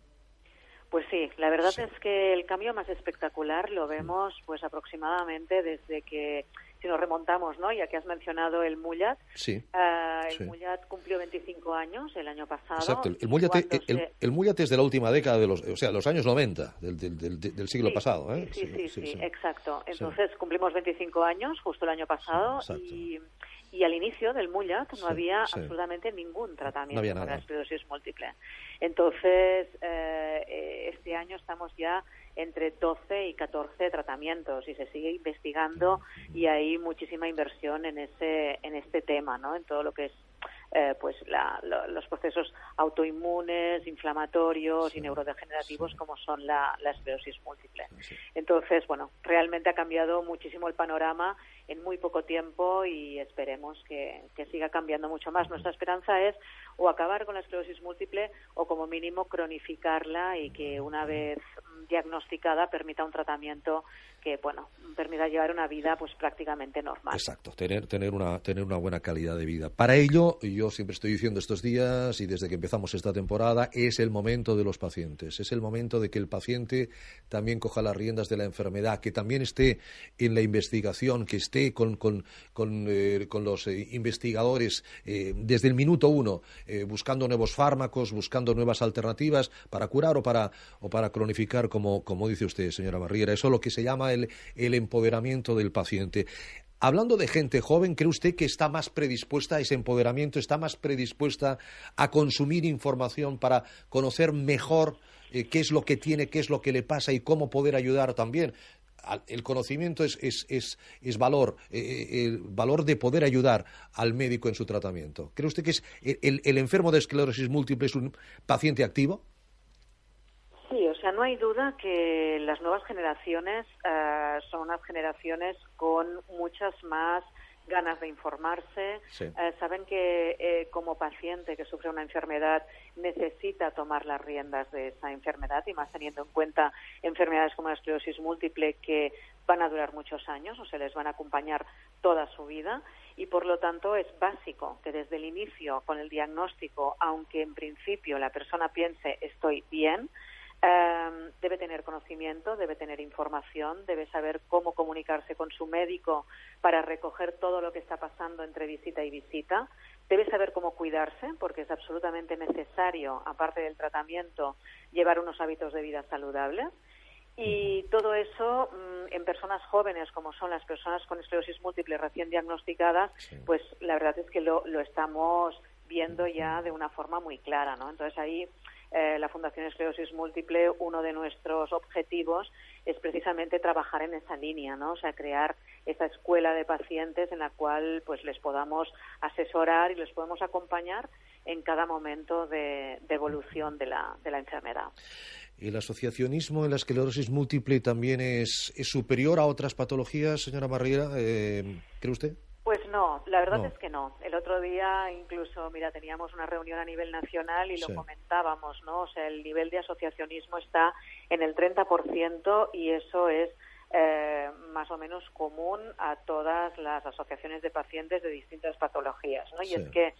Sí, la verdad es que el cambio más espectacular lo vemos pues aproximadamente desde que si nos remontamos, ¿no? Ya que has mencionado el Mullat. Sí. Uh, el Mullat cumplió 25 años el año pasado. Exacto. El Mullat, el, el, es de la última década de los, o sea, los años 90 del, del, del, siglo pasado, ¿eh? Sí, sí, sí, exacto. Entonces cumplimos 25 años justo el año pasado y y al inicio del Mullat no había absolutamente ningún tratamiento para la esclerosis múltiple. Entonces, eh, eh, este año estamos ya entre 12 y 14 tratamientos y se sigue investigando y hay muchísima inversión en ese en este tema, ¿no? En todo lo que es eh, pues los procesos autoinmunes, inflamatorios y neurodegenerativos como son la, esclerosis múltiple. Entonces, bueno, realmente ha cambiado muchísimo el panorama en muy poco tiempo y esperemos que, que siga cambiando mucho más. Nuestra esperanza es o acabar con la esclerosis múltiple o como mínimo cronificarla y que una vez diagnosticada permita un tratamiento que bueno permita llevar una vida pues prácticamente normal. Exacto, tener tener una tener una buena calidad de vida. Para ello, yo siempre estoy diciendo estos días y desde que empezamos esta temporada es el momento de los pacientes, es el momento de que el paciente también coja las riendas de la enfermedad, que también esté en la investigación, que esté con con, con, eh, los eh, investigadores eh, desde el minuto uno buscando nuevos fármacos, buscando nuevas alternativas para curar o para o para cronificar como como dice usted, señora Barriera. Eso es lo que se llama el, empoderamiento del paciente. Hablando de gente joven, ¿cree usted que está más predispuesta a ese empoderamiento, está más predispuesta a consumir información para conocer mejor qué es lo que tiene, qué es lo que le pasa y cómo poder ayudar también? El conocimiento es, valor, eh, eh, el valor de poder ayudar al médico en su tratamiento. ¿Cree usted que es el enfermo de esclerosis múltiple es un paciente activo? Sí, o sea, no hay duda que las nuevas generaciones eh, son unas generaciones con muchas más ganas de informarse, Sí. eh, saben que eh, como paciente que sufre una enfermedad necesita tomar las riendas de esa enfermedad y más teniendo en cuenta enfermedades como la esclerosis múltiple que van a durar muchos años o se les van a acompañar toda su vida y por lo tanto es básico que desde el inicio con el diagnóstico, aunque en principio la persona piense estoy bien, eh, debe tener conocimiento, debe tener información, debe saber cómo comunicarse con su médico para recoger todo lo que está pasando entre visita y visita, debe saber cómo cuidarse, porque es absolutamente necesario, aparte del tratamiento, llevar unos hábitos de vida saludables. Y todo eso mm, en personas jóvenes, como son las personas con esclerosis múltiple recién diagnosticadas, pues la verdad es que lo, lo estamos viendo ya de una forma muy clara, ¿no? Entonces ahí eh, la Fundación Esclerosis Múltiple, uno de nuestros objetivos es precisamente trabajar en esa línea, ¿no? O sea, crear esa escuela de pacientes en la cual pues les podamos asesorar y les podemos acompañar en cada momento de, evolución de la, de la enfermedad. ¿El asociacionismo en la esclerosis múltiple también es, es superior a otras patologías, señora Marriera? Eh, ¿Cree usted? La verdad No. es que no. El otro día incluso, mira, teníamos una reunión a nivel nacional y Sí. lo comentábamos, ¿no? O sea, el nivel de asociacionismo está en el 30% y eso es eh, más o menos común a todas las asociaciones de pacientes de distintas patologías, ¿no? Y Sí. es que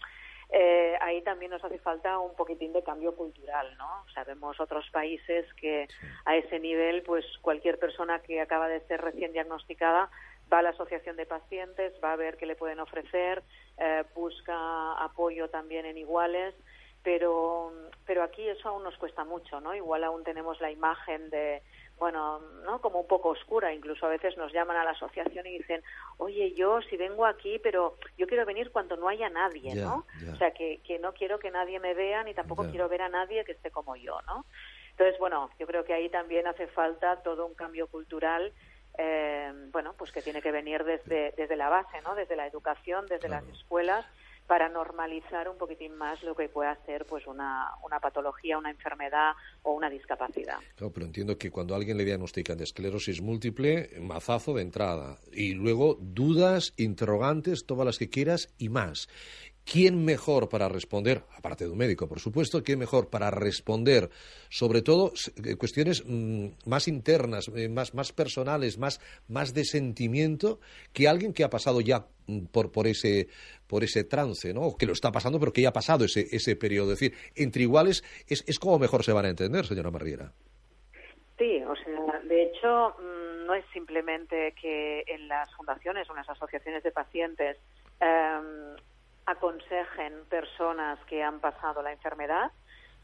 eh, ahí también nos hace falta un poquitín de cambio cultural, ¿no? Sabemos otros países que a ese nivel, pues cualquier persona que acaba de ser recién diagnosticada va a la asociación de pacientes, va a ver qué le pueden ofrecer, eh, busca apoyo también en iguales, pero, pero aquí eso aún nos cuesta mucho, ¿no? Igual aún tenemos la imagen de, bueno, ¿no? Como un poco oscura, incluso a veces nos llaman a la asociación y dicen, oye, yo si vengo aquí, pero yo quiero venir cuando no haya nadie, ¿no? O sea, que, que no quiero que nadie me vea ni tampoco quiero ver a nadie que esté como yo, ¿no? Entonces, bueno, yo creo que ahí también hace falta todo un cambio cultural, eh, bueno, pues que tiene que venir desde, desde la base, ¿no? Desde la educación, desde Claro. las escuelas, para normalizar un poquitín más lo que pueda ser pues una, una patología, una enfermedad o una discapacidad. Claro, pero entiendo que cuando a alguien le diagnostican de esclerosis múltiple, mazazo de entrada. Y luego dudas, interrogantes, todas las que quieras y más. ¿Quién mejor para responder, aparte de un médico, por supuesto, quién mejor para responder, sobre todo, eh, cuestiones mm, más internas, eh, más, más personales, más, más de sentimiento, que alguien que ha pasado ya mm, por, por, ese, por ese trance, ¿no? Que lo está pasando, pero que ya ha pasado ese, ese periodo. Es decir, entre iguales es, es como mejor se van a entender, señora Marriera. Sí, o sea, de hecho, mm, no es simplemente que en las fundaciones o en las asociaciones de pacientes em, aconsejen personas que han pasado la enfermedad,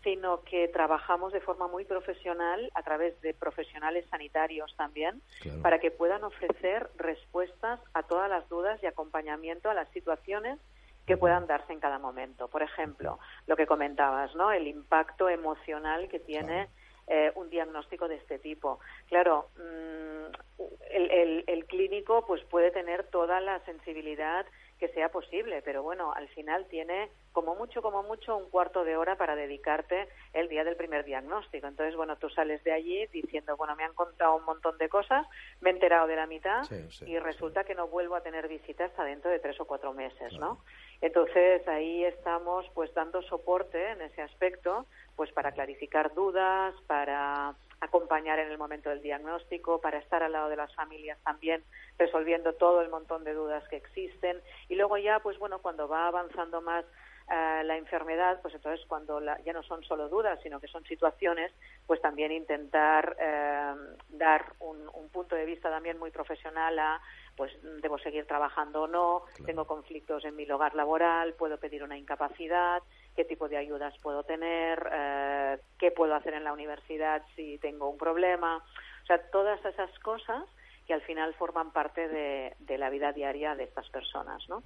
sino que trabajamos de forma muy profesional a través de profesionales sanitarios también Claro. para que puedan ofrecer respuestas a todas las dudas y acompañamiento a las situaciones que puedan darse en cada momento. Por ejemplo, lo que comentabas, ¿no? El impacto emocional que tiene eh, un diagnóstico de este tipo. Claro, mm, el, el- el clínico pues puede tener toda la sensibilidad que sea posible, pero bueno, al final tiene como mucho, como mucho un cuarto de hora para dedicarte el día del primer diagnóstico. Entonces, bueno, tú sales de allí diciendo, bueno, me han contado un montón de cosas, me he enterado de la mitad Sí, sí, y resulta que no vuelvo a tener visitas hasta dentro de tres o cuatro meses, ¿no? Entonces, ahí estamos pues dando soporte en ese aspecto, pues para clarificar dudas, para acompañar en el momento del diagnóstico, para estar al lado de las familias también, resolviendo todo el montón de dudas que existen. Y luego ya, pues bueno, cuando va avanzando más eh, la enfermedad, pues entonces cuando la- ya no son solo dudas, sino que son situaciones, pues también intentar eh, dar un, un punto de vista también muy profesional a, pues debo seguir trabajando o no, tengo conflictos en mi lugar laboral, puedo pedir una incapacidad, qué tipo de ayudas puedo tener, eh, qué puedo hacer en la universidad si tengo un problema, o sea, todas esas cosas que al final forman parte de, de la vida diaria de estas personas, ¿no?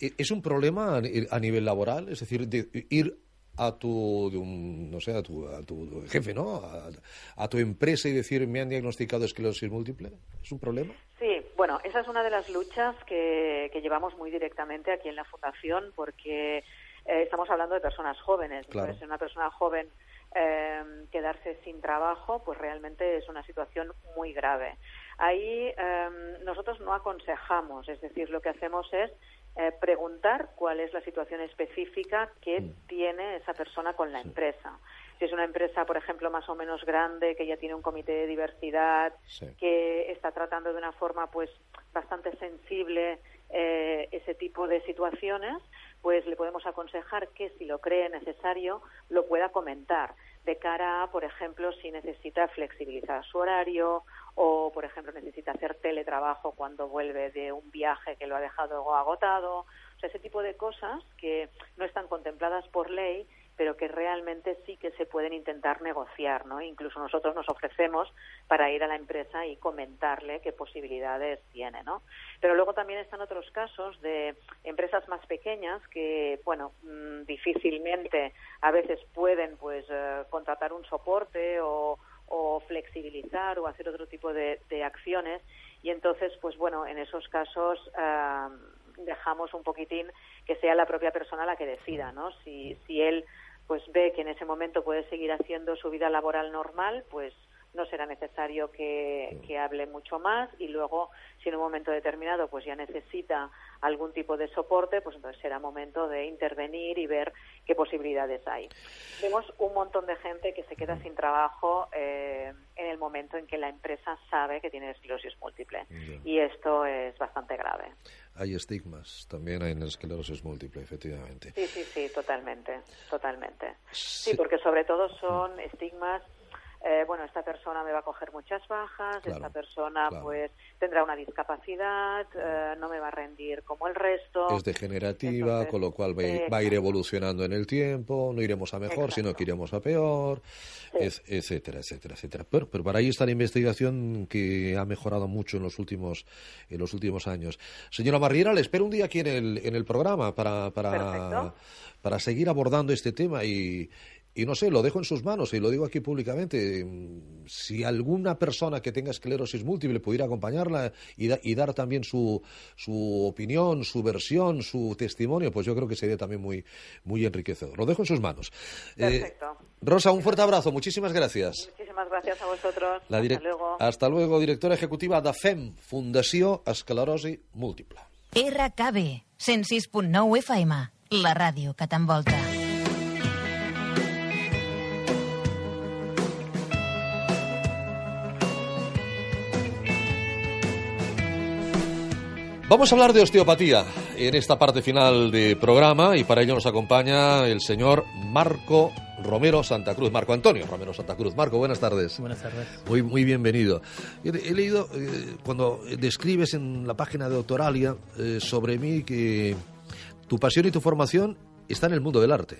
¿E- ¿Es un problema a ni- a nivel laboral? Es decir, de ir a tu, no sé, a tu, a tu jefe, ¿no? A, a tu empresa y decir, me han diagnosticado esclerosis múltiple. ¿Es un problema? Sí, bueno, esa es una de las luchas que, que llevamos muy directamente aquí en la Fundación porque eh, estamos hablando de personas jóvenes. Claro. Entonces, una persona joven eh, quedarse sin trabajo, pues realmente es una situación muy grave. Ahí em, nosotros no aconsejamos, es decir, lo que hacemos es eh, preguntar cuál es la situación específica que Mm. tiene esa persona con la empresa. Si es una empresa, por ejemplo, más o menos grande, que ya tiene un comité de diversidad, Sí. que está tratando de una forma pues bastante sensible eh, ese tipo de situaciones, pues le podemos aconsejar que si lo cree necesario lo pueda comentar de cara a, por ejemplo, si necesita flexibilizar su horario o, por ejemplo, necesita hacer teletrabajo cuando vuelve de un viaje que lo ha dejado agotado. Ese tipo de cosas que no están contempladas por ley pero que realmente sí que se pueden intentar negociar, ¿no? Incluso nosotros nos ofrecemos para ir a la empresa y comentarle qué posibilidades tiene, ¿no? Pero luego también están otros casos de empresas más pequeñas que, bueno, mm, difícilmente a veces pueden, pues, eh, contratar un soporte o, o flexibilizar o hacer otro tipo de, de acciones y entonces, pues, bueno, en esos casos dejamos un poquitín que sea la propia persona la que decida, ¿no? Si, si él pues ve que en ese momento puede seguir haciendo su vida laboral normal, pues no será necesario que, que hable mucho más y luego si en un momento determinado pues ya necesita algún tipo de soporte, pues entonces será momento de intervenir y ver qué posibilidades hay. Vemos un montón de gente que se queda sin trabajo eh, en el momento en que la empresa sabe que tiene esclerosis múltiple y esto es bastante grave. Hay estigmas también hay en la esclerosis múltiple, efectivamente. Sí, sí, sí, totalmente, totalmente. Sí. Sí, porque sobre todo son estigmas. Eh, bueno, esta persona me va a coger muchas bajas, Claro, esta persona claro. pues tendrá una discapacidad, eh, no me va a rendir como el resto. Es degenerativa, Entonces, con lo cual va, va a ir evolucionando en el tiempo, no iremos a mejor, sino que iremos a peor, es- etcétera, etcétera, etcétera. Pero, pero para ahí está la investigación que ha mejorado mucho en los últimos en los últimos años. Señora Marriera, le espero un día aquí en el, en el programa para, para, Perfecto. para seguir abordando este tema y, y no sé, lo dejo en sus manos y lo digo aquí públicamente. mm, Si alguna persona que tenga esclerosis múltiple pudiera acompañarla y, da- y dar también su, su opinión, su versión, su testimonio, pues yo creo que sería también muy, muy enriquecedor. Lo dejo en sus manos. Eh, Perfecto. Rosa, un fuerte abrazo. Muchísimas gracias. Muchísimas gracias a vosotros. La Hasta luego. Hasta luego, directora ejecutiva de FEM, Fundació Esclerosi Múltiple. RKB, 106.9 FM, la ràdio que t'envolta. Vamos a hablar de osteopatía en esta parte final de programa y para ello nos acompaña el señor Marco Romero Santa Cruz, Marco Antonio Romero Santa Cruz. Marco, buenas tardes. Buenas tardes. Muy, muy bienvenido. He, he leído eh, cuando describes en la página de Autoralia eh, sobre mí que tu pasión y tu formación está en el mundo del arte.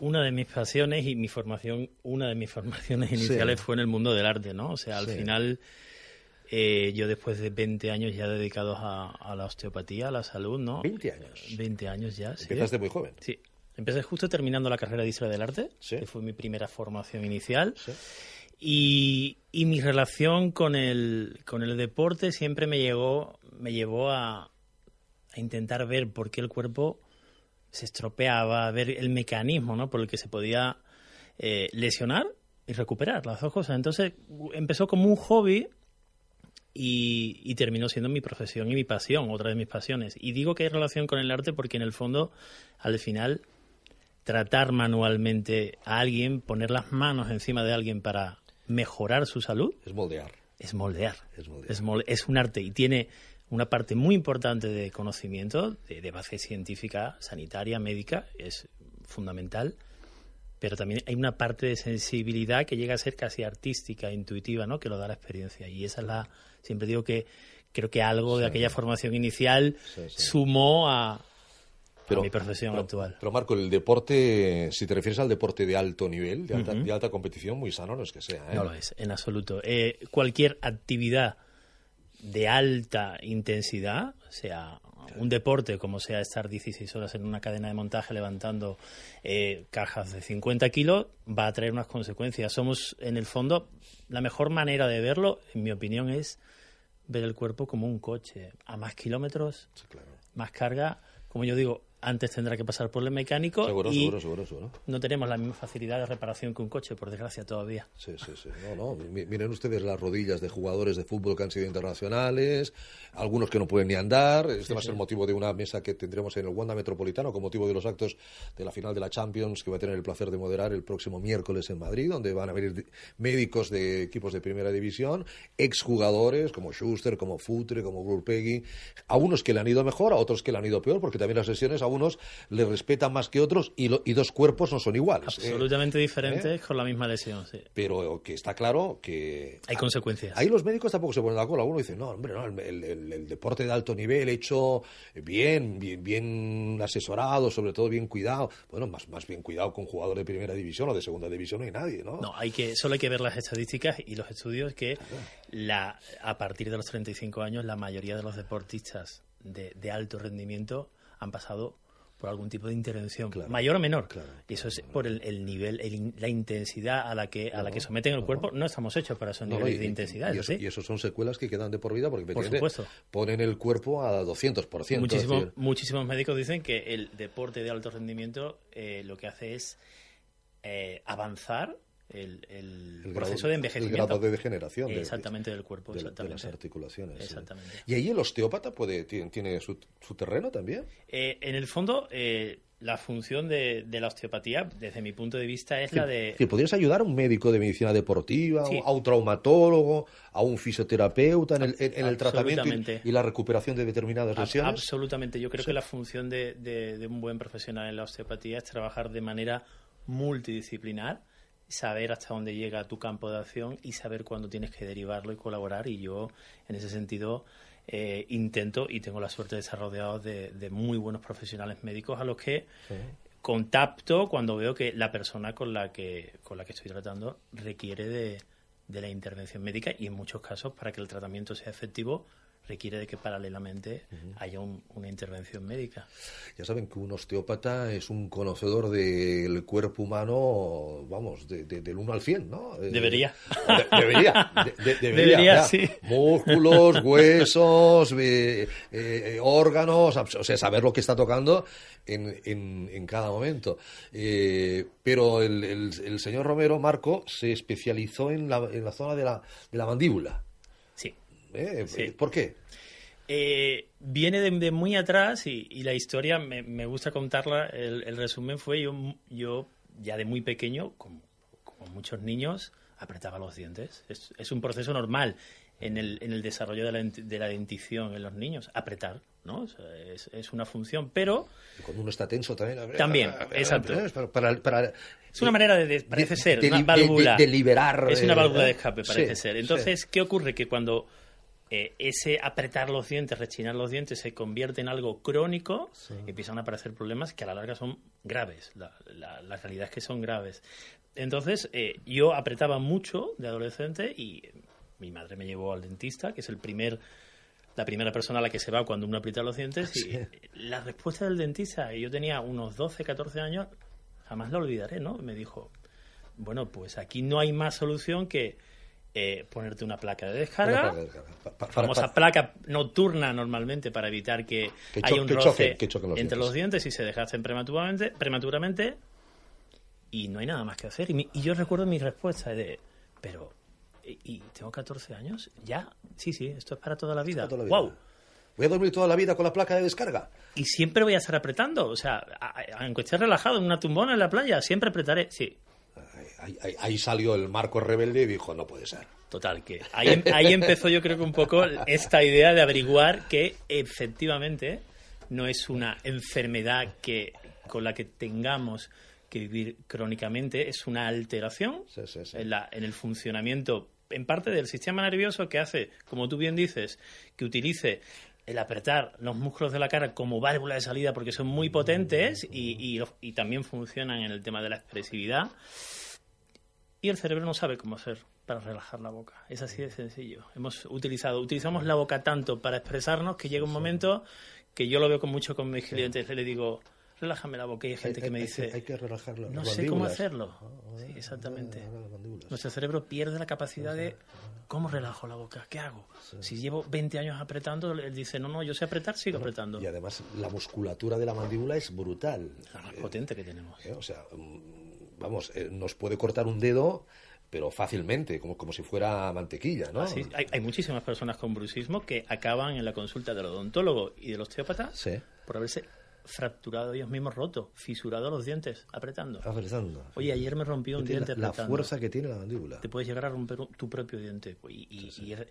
Una de mis pasiones y mi formación, una de mis formaciones iniciales fue en el mundo del arte, ¿no? O sea, al Sí. final eh, yo después de 20 años ya dedicados a, a la osteopatía, a la salud, ¿no? 20 años. 20 años ya, sí. Empezaste muy joven. Sí. Empecé justo terminando la carrera de Historia del Arte, Sí. que fue mi primera formación inicial. Sí. Y, y mi relación con el, con el deporte siempre me, llegó, me llevó a, a intentar ver por qué el cuerpo se estropeaba, ver el mecanismo ¿no? por el que se podía eh, lesionar y recuperar las dos cosas. Entonces empezó como un hobby y, y terminó siendo mi profesión y mi pasión, otra de mis pasiones. Y digo que hay relación con el arte porque en el fondo, al final, tratar manualmente a alguien, poner las manos encima de alguien para mejorar su salud, Es moldear. es moldear. Es moldear. Es, un arte y tiene una parte muy importante de conocimiento, de, de base científica, sanitaria, médica, es fundamental, pero también hay una parte de sensibilidad que llega a ser casi artística, intuitiva, ¿no? que lo da la experiencia. Y esa es la, siempre digo que creo que algo de aquella formación inicial Sí, sí. sumó a, a mi profesión pero- actual. Pero Marco, el deporte, si te refieres al deporte de alto nivel, de alta, de alta competición, muy sano no es que sea. ¿eh? No lo es, en absoluto. Eh, cualquier actividad de alta intensidad, sea un deporte como sea estar 16 horas en una cadena de montaje levantando eh, cajas de 50 kilos, va a traer unas consecuencias. Somos, en el fondo, la mejor manera de verlo, en mi opinión, es ver el cuerpo como un coche. A más kilómetros, Sí, claro. más carga. Como yo digo, antes tendrá que pasar por el mecánico Seguro, y seguro, seguro, seguro. no tenemos la misma facilidad de reparación que un coche, por desgracia, todavía. Sí, sí, sí. No, no. Mi- Miren ustedes las rodillas de jugadores de fútbol que han sido internacionales, algunos que no pueden ni andar. Este va a ser motivo de una mesa que tendremos en el Wanda Metropolitano con motivo de los actos de la final de la Champions que va a tener el placer de moderar el próximo miércoles en Madrid, donde van a venir di- médicos de equipos de primera división, exjugadores como Schuster, como Futre, como Gurpegui, a unos que le han ido mejor, a otros que le han ido peor, porque también las sesiones a unos les respetan más que otros y, lo- y dos cuerpos no son iguales. ¿eh? Absolutamente diferentes ¿Eh? con la misma lesión, sí. pero que está claro que Hay consecuencias. ahí los médicos tampoco se ponen de acuerdo algunos dicen no hombre no el, el- el- el deporte de alto nivel hecho bien bien bien asesorado sobre todo bien cuidado bueno más más bien cuidado con jugadores de primera división o de segunda división no hay nadie no, No, hay que, solo hay que ver las estadísticas y los estudios que la, a partir de los 35 años la mayoría de los deportistas de, de alto rendimiento han pasado por algún tipo de intervención, Claro. mayor o menor. Claro, y eso es por el, el nivel, el la intensidad a la que a la que someten el cuerpo. No estamos hechos para esos no, niveles y, de intensidad, y eso eso, sí. y eso son secuelas que quedan de por vida porque Por supuesto. ponen el cuerpo a 200%. es Muchísimos, decir, muchísimos médicos dicen que el deporte de alto rendimiento eh, lo que hace es eh, avanzar el, el el proceso grado- de envejecimiento. El grado de degeneración. de- Exactamente del cuerpo, de, las articulaciones. sí. Exactamente. Y ahí el osteópata puede, tiene, tiene su, su terreno también. Eh, en el fondo, eh, la función de, de la osteopatía, desde mi punto de vista, es la de... Que podrías ayudar a un médico de medicina deportiva, Sí. a un traumatólogo, a un fisioterapeuta en el, en- en el tratamiento y, y la recuperación de determinadas Ab- lesiones. Absolutamente. Yo creo que la función de- de un buen profesional en la osteopatía es trabajar de manera multidisciplinar, saber hasta dónde llega tu campo de acción y saber cuándo tienes que derivarlo y colaborar. Y yo, en ese sentido, eh, intento y tengo la suerte de estar rodeado de, de muy buenos profesionales médicos a los que contacto cuando veo que la persona con la que, con la que estoy tratando requiere de, de la intervención médica y en muchos casos para que el tratamiento sea efectivo requiere de que paralelamente haya un- una intervención médica. Ya saben que un osteópata es un conocedor del cuerpo humano, vamos, de- de- del 1 al 100, ¿no? Eh, Debería. de- debería. de- de- debería, sí. Músculos, huesos, eh, eh, órganos, o sea, saber lo que está tocando en, en- en cada momento. Eh, pero el, el- el señor Romero, Marco, se especializó en la, en la zona de la, de la mandíbula. Sí. ¿eh? Sí. ¿Por qué? Eh, viene de, de muy atrás y, y la historia me, me gusta contarla. El, el resumen fue yo, yo ya de muy pequeño, como, como muchos niños, apretaba los dientes. Es, es un proceso normal en el, en el desarrollo de la, de la dentición en los niños, apretar, ¿no? O sea, es, es una función, pero Cuando uno está tenso también. También, exacto. ¿eh? Para, para- para- es una manera de, de- parece de- ser, de una de- válvula. de- de liberar, Es una eh, válvula de ¿eh? escape, parece Sí, ser. Entonces, ¿qué ocurre? Que cuando eh, ese apretar los dientes, rechinar los dientes, se convierte en algo crónico, empiezan a aparecer problemas que a la larga son graves. La, la- la realidad es que son graves. Entonces, eh, yo apretaba mucho de adolescente y mi madre me llevó al dentista, que es el primer la primera persona a la que se va cuando uno aprieta los dientes y la respuesta del dentista, y yo tenía unos 12, 14 años, jamás la olvidaré, ¿no? Me dijo, bueno, pues aquí no hay más solución que eh, ponerte una placa de descarga, placa de descarga. Para- famosa para- placa nocturna normalmente para evitar que, Que haya un que roce choquen- que choquen los entre dientes. los dientes y se dejasen prematuramente, prematuramente y no hay nada más que hacer. Y, mi- y yo recuerdo mi respuesta de, pero, ¿y, y tengo 14 años? ¿Ya? Sí, sí, esto es para toda la vida. toda la vida. ¡Wow! Voy a dormir toda la vida con la placa de descarga. Y siempre voy a estar apretando. O sea, aunque esté relajado en una tumbona en la playa, siempre apretaré. Sí, Ahí, ahí- ahí salió el Marco rebelde y dijo, no puede ser. total, que ahí, em- ahí empezó yo creo que un poco esta idea de averiguar que efectivamente no es una enfermedad que con la que tengamos que vivir crónicamente, es una alteración Sí, sí, sí. En, la- en el funcionamiento, en parte del sistema nervioso que hace, como tú bien dices, que utilice el apretar los músculos de la cara como válvula de salida porque son muy potentes y, y y también funcionan en el tema de la expresividad. Y el cerebro no sabe cómo hacer para relajar la boca. Es así de sencillo. Hemos utilizado, utilizamos la boca tanto para expresarnos que llega un momento que yo lo veo con mucho con mis clientes. Le digo, relájame la boca y hay gente Hay- que me hay- dice, hay que relajar la- no sé cómo mandíbulas". hacerlo. Ah, Sí, exactamente. Nuestro cerebro pierde la capacidad de ¿cómo relajo la boca? ¿Qué hago? Si llevo 20 años apretando, él dice, no, no, yo sé apretar, sigo apretando. Y además la musculatura de la mandíbula es brutal. La más potente que tenemos. Eh, o sea, mm, vamos, eh, nos puede cortar un dedo pero fácilmente, como, como si fuera mantequilla, ¿no? Así, hay, hay, muchísimas personas con bruxismo que acaban en la consulta del odontólogo y del osteópata Sí. por haberse fracturado ellos mismos roto, fisurado los dientes, apretando. Apretando. Oye, ayer me rompí un diente la, fuerza que tiene la mandíbula. Te puedes llegar a romper tu propio diente. Y, y- y es-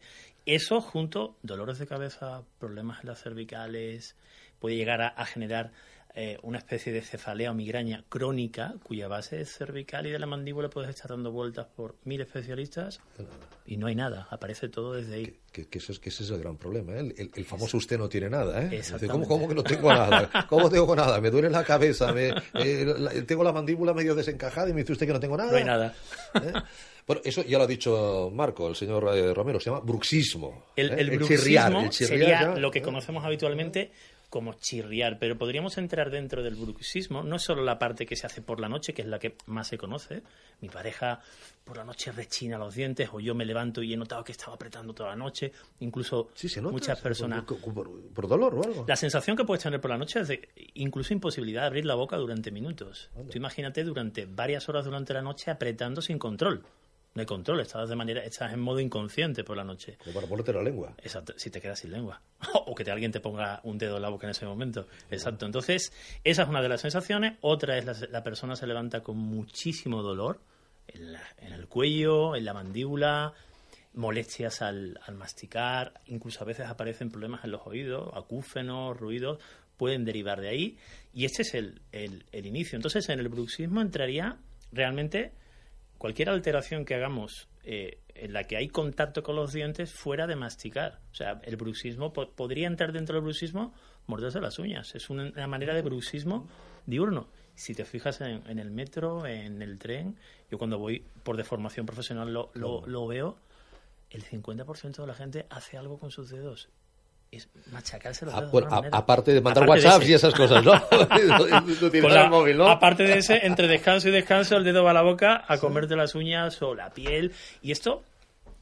eso junto dolores de cabeza, problemas en las cervicales, puede llegar a, a generar eh, una especie de cefalea o migraña crónica cuya base es cervical y de la mandíbula puedes estar dando vueltas por mil especialistas y no hay nada, aparece todo desde ahí. Que, que eso es, que ese es el gran problema, ¿eh? el, el- famoso usted no tiene nada. ¿eh? Dice, Exactamente. ¿cómo, cómo que no tengo nada? ¿Cómo tengo nada? Me duele la cabeza, me, eh, la- tengo la mandíbula medio desencajada y me dice usted que no tengo nada. No hay nada. ¿Eh? Bueno, eso ya lo ha dicho Marco, el señor eh, Romero, se llama bruxismo. El, ¿eh? el chirriar, bruxismo el chirriar sería ya, lo que ¿eh? conocemos habitualmente como chirriar, pero podríamos entrar dentro del bruxismo, no solo la parte que se hace por la noche, que es la que más se conoce. Mi pareja por la noche rechina los dientes, o yo me levanto y he notado que estaba apretando toda la noche. Incluso Sí, se nota. muchas personas. Por, por- por dolor o algo. La sensación que puedes tener por la noche es de incluso imposibilidad de abrir la boca durante minutos. Tú imagínate durante varias horas durante la noche apretando sin control. No hay control, estás de manera, estás en modo inconsciente por la noche. Como para ponerte la lengua. Exacto, si te quedas sin lengua. o que te- alguien te ponga un dedo en la boca en ese momento. Exacto. Entonces, esa es una de las sensaciones. Otra es la, la persona se levanta con muchísimo dolor en, la- en el cuello, en la mandíbula, molestias al, al masticar, incluso a veces aparecen problemas en los oídos, acúfenos, ruidos, pueden derivar de ahí. Y este es el, el- el inicio. Entonces, en el bruxismo entraría realmente cualquier alteración que hagamos eh, en la que hay contacto con los dientes fuera de masticar. O sea, el bruxismo po- podría entrar dentro del bruxismo morderse las uñas. Es una, una manera de bruxismo diurno. Si te fijas en, en el metro, en el tren, yo cuando voy por deformación profesional lo, lo, lo veo, el 50% de la gente hace algo con sus dedos. Es machacarse los A- dedos. de bueno, una a- manera. aparte de mandar Aparte WhatsApp y esas cosas, ¿no? La- móvil, ¿no? Aparte de ese, entre descanso y descanso, el dedo va a la boca a comerte las uñas o la piel. Y esto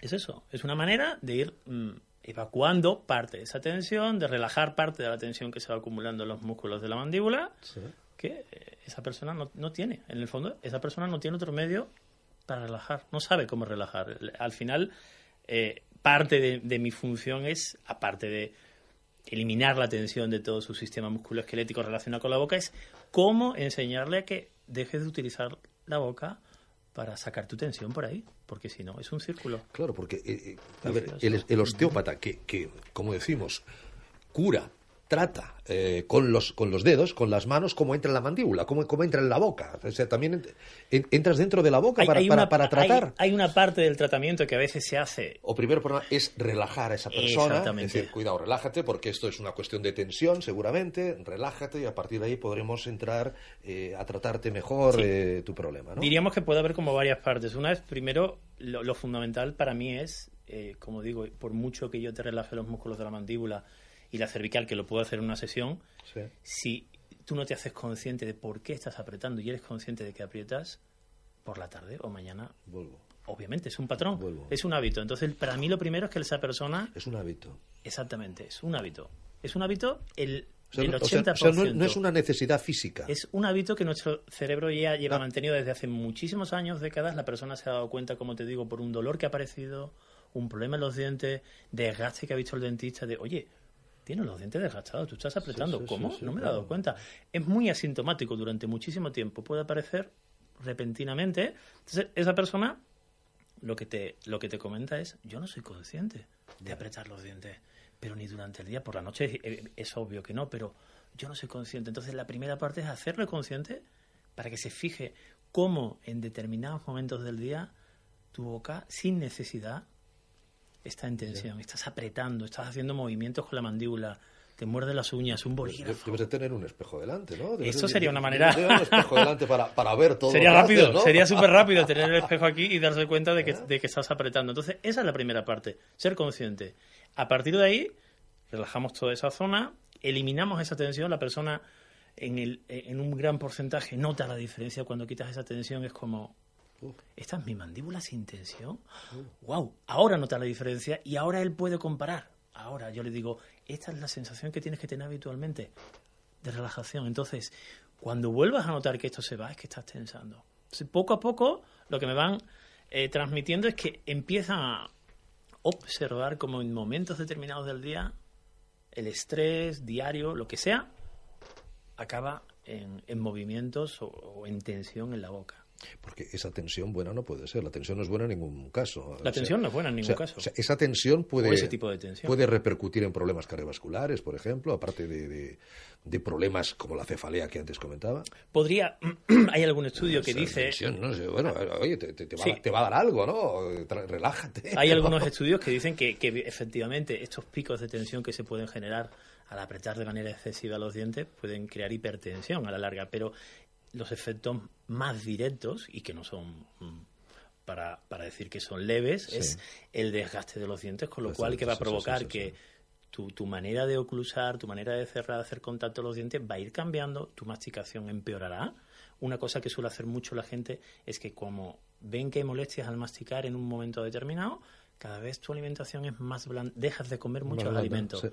es eso, es una manera de ir mm, evacuando parte de esa tensión, de relajar parte de la tensión que se va acumulando en los músculos de la mandíbula, que eh, esa persona no, no tiene. En el fondo, esa persona no tiene otro medio para relajar, no sabe cómo relajar. Al final, eh, parte de, de mi función es, aparte de eliminar la tensión de todo su sistema musculoesquelético relacionado con la boca, es cómo enseñarle a que dejes de utilizar la boca para sacar tu tensión por ahí, porque si no, es un círculo. Claro, porque eh, eh, a ver, el osteópata que, que, como decimos, cura, trata eh, con, los, con los dedos, con las manos, cómo entra en la mandíbula, cómo, cómo entra en la boca. O sea, también ent- en- entras dentro de la boca Hay- para, hay una- para tratar. Hay, hay una parte del tratamiento que a veces se hace O primero es relajar a esa persona. Exactamente. Es decir, cuidado, relájate, porque esto es una cuestión de tensión, seguramente. Relájate y a partir de ahí podremos entrar eh, a tratarte mejor Sí. eh, tu problema. ¿no? Diríamos que puede haber como varias partes. Una es, primero, lo, lo fundamental para mí es, eh, como digo, por mucho que yo te relaje los músculos de la mandíbula y la cervical, que lo puedo hacer en una sesión, Sí. si tú no te haces consciente de por qué estás apretando y eres consciente de que aprietas, por la tarde o mañana, Vuelvo. obviamente es un patrón, Vuelvo. es un hábito. Entonces, para mí lo primero es que esa persona, Es un hábito. exactamente, es un hábito. Es un hábito el, O sea, sea, 80%. o sea, no, no es una necesidad física. Es un hábito que nuestro cerebro ya lleva mantenido desde hace muchísimos años, décadas. La persona se ha dado cuenta, como te digo, por un dolor que ha aparecido, un problema en los dientes, desgaste que ha visto el dentista, de, oye, tienes los dientes desgastados, tú estás apretando. sí, ¿Cómo? sí, no me he claro. dado cuenta. Es muy asintomático durante muchísimo tiempo. Puede aparecer repentinamente. Entonces, esa persona lo que te, lo que te comenta es, yo no soy consciente de apretar los dientes, pero ni durante el día, por la noche eh, es obvio que no, pero yo no soy consciente. Entonces la primera parte es hacerlo consciente para que se fije cómo en determinados momentos del día tu boca, sin necesidad, está en tensión, estás apretando, estás haciendo movimientos con la mandíbula, te muerde las uñas, un bolígrafo. Debes de tener un espejo delante, ¿no? Debes Eso de- sería una manera- de un espejo delante para, para ver todo. Sería rápido, haces, ¿no? sería súper rápido tener el espejo aquí y darse cuenta de que, de que estás apretando. Entonces, esa es la primera parte, ser consciente. A partir de ahí, relajamos toda esa zona, eliminamos esa tensión, la persona en, el, en un gran porcentaje nota la diferencia cuando quitas esa tensión, es como Esta es mi mandíbula sin tensión. ¡Wow! Ahora nota la diferencia y ahora él puede comparar. Ahora yo le digo, esta es la sensación que tienes que tener habitualmente de relajación. Entonces, cuando vuelvas a notar que esto se va, es que estás tensando. Poco a poco, lo que me van eh, transmitiendo es que empiezan a observar como en momentos determinados del día el estrés diario, lo que sea, acaba en, en movimientos o en tensión en la boca. Porque esa tensión buena no puede ser. La tensión no es buena en ningún caso. La tensión no es buena en ningún o sea, caso. o sea, esa tensión puede, ese tipo de tensión. puede repercutir en problemas cardiovasculares, por ejemplo, aparte de, de- de problemas como la cefalea que antes comentaba. Podría, hay algún estudio que dice, tensión, no sé, bueno, oye, te, te- te va, Sí. te va a dar algo, ¿no? Relájate. hay algunos ¿no? estudios que dicen que, que efectivamente estos picos de tensión que se pueden generar al apretar de manera excesiva los dientes pueden crear hipertensión a la larga, pero los efectos más directos y que no son mm, para, para decir que son leves Sí. es el desgaste de los dientes, con lo cual que va a provocar sí, que tu, tu manera de oclusar, tu manera de cerrar, hacer contacto los dientes va a ir cambiando, tu masticación empeorará. Una cosa que suele hacer mucho la gente es que como ven que hay molestias al masticar en un momento determinado, cada vez tu alimentación es más blanda, dejas de comer muchos Blanda, alimentos.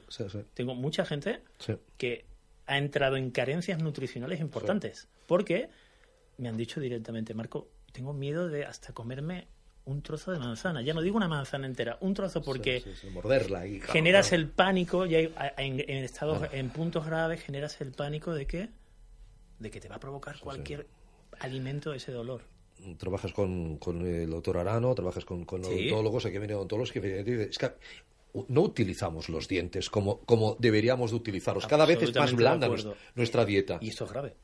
Tengo mucha gente que ha entrado en carencias nutricionales importantes, porque me han dicho directamente, Marco, tengo miedo de hasta comerme un trozo de manzana. Ya no digo una manzana entera, un trozo porque Sí, sí, sí, morderla y generas claro, el pánico y hay- en, en estados en puntos graves generas el pánico de que de que te va a provocar cualquier alimento ese dolor. Trabajas con, con el doctor Arano, trabajas con, con Sí. odontólogos, aquí vienen odontólogos que es que no utilizamos los dientes como, como deberíamos de utilizarlos. Cada vez es más blanda nuestra, dieta. y esto es grave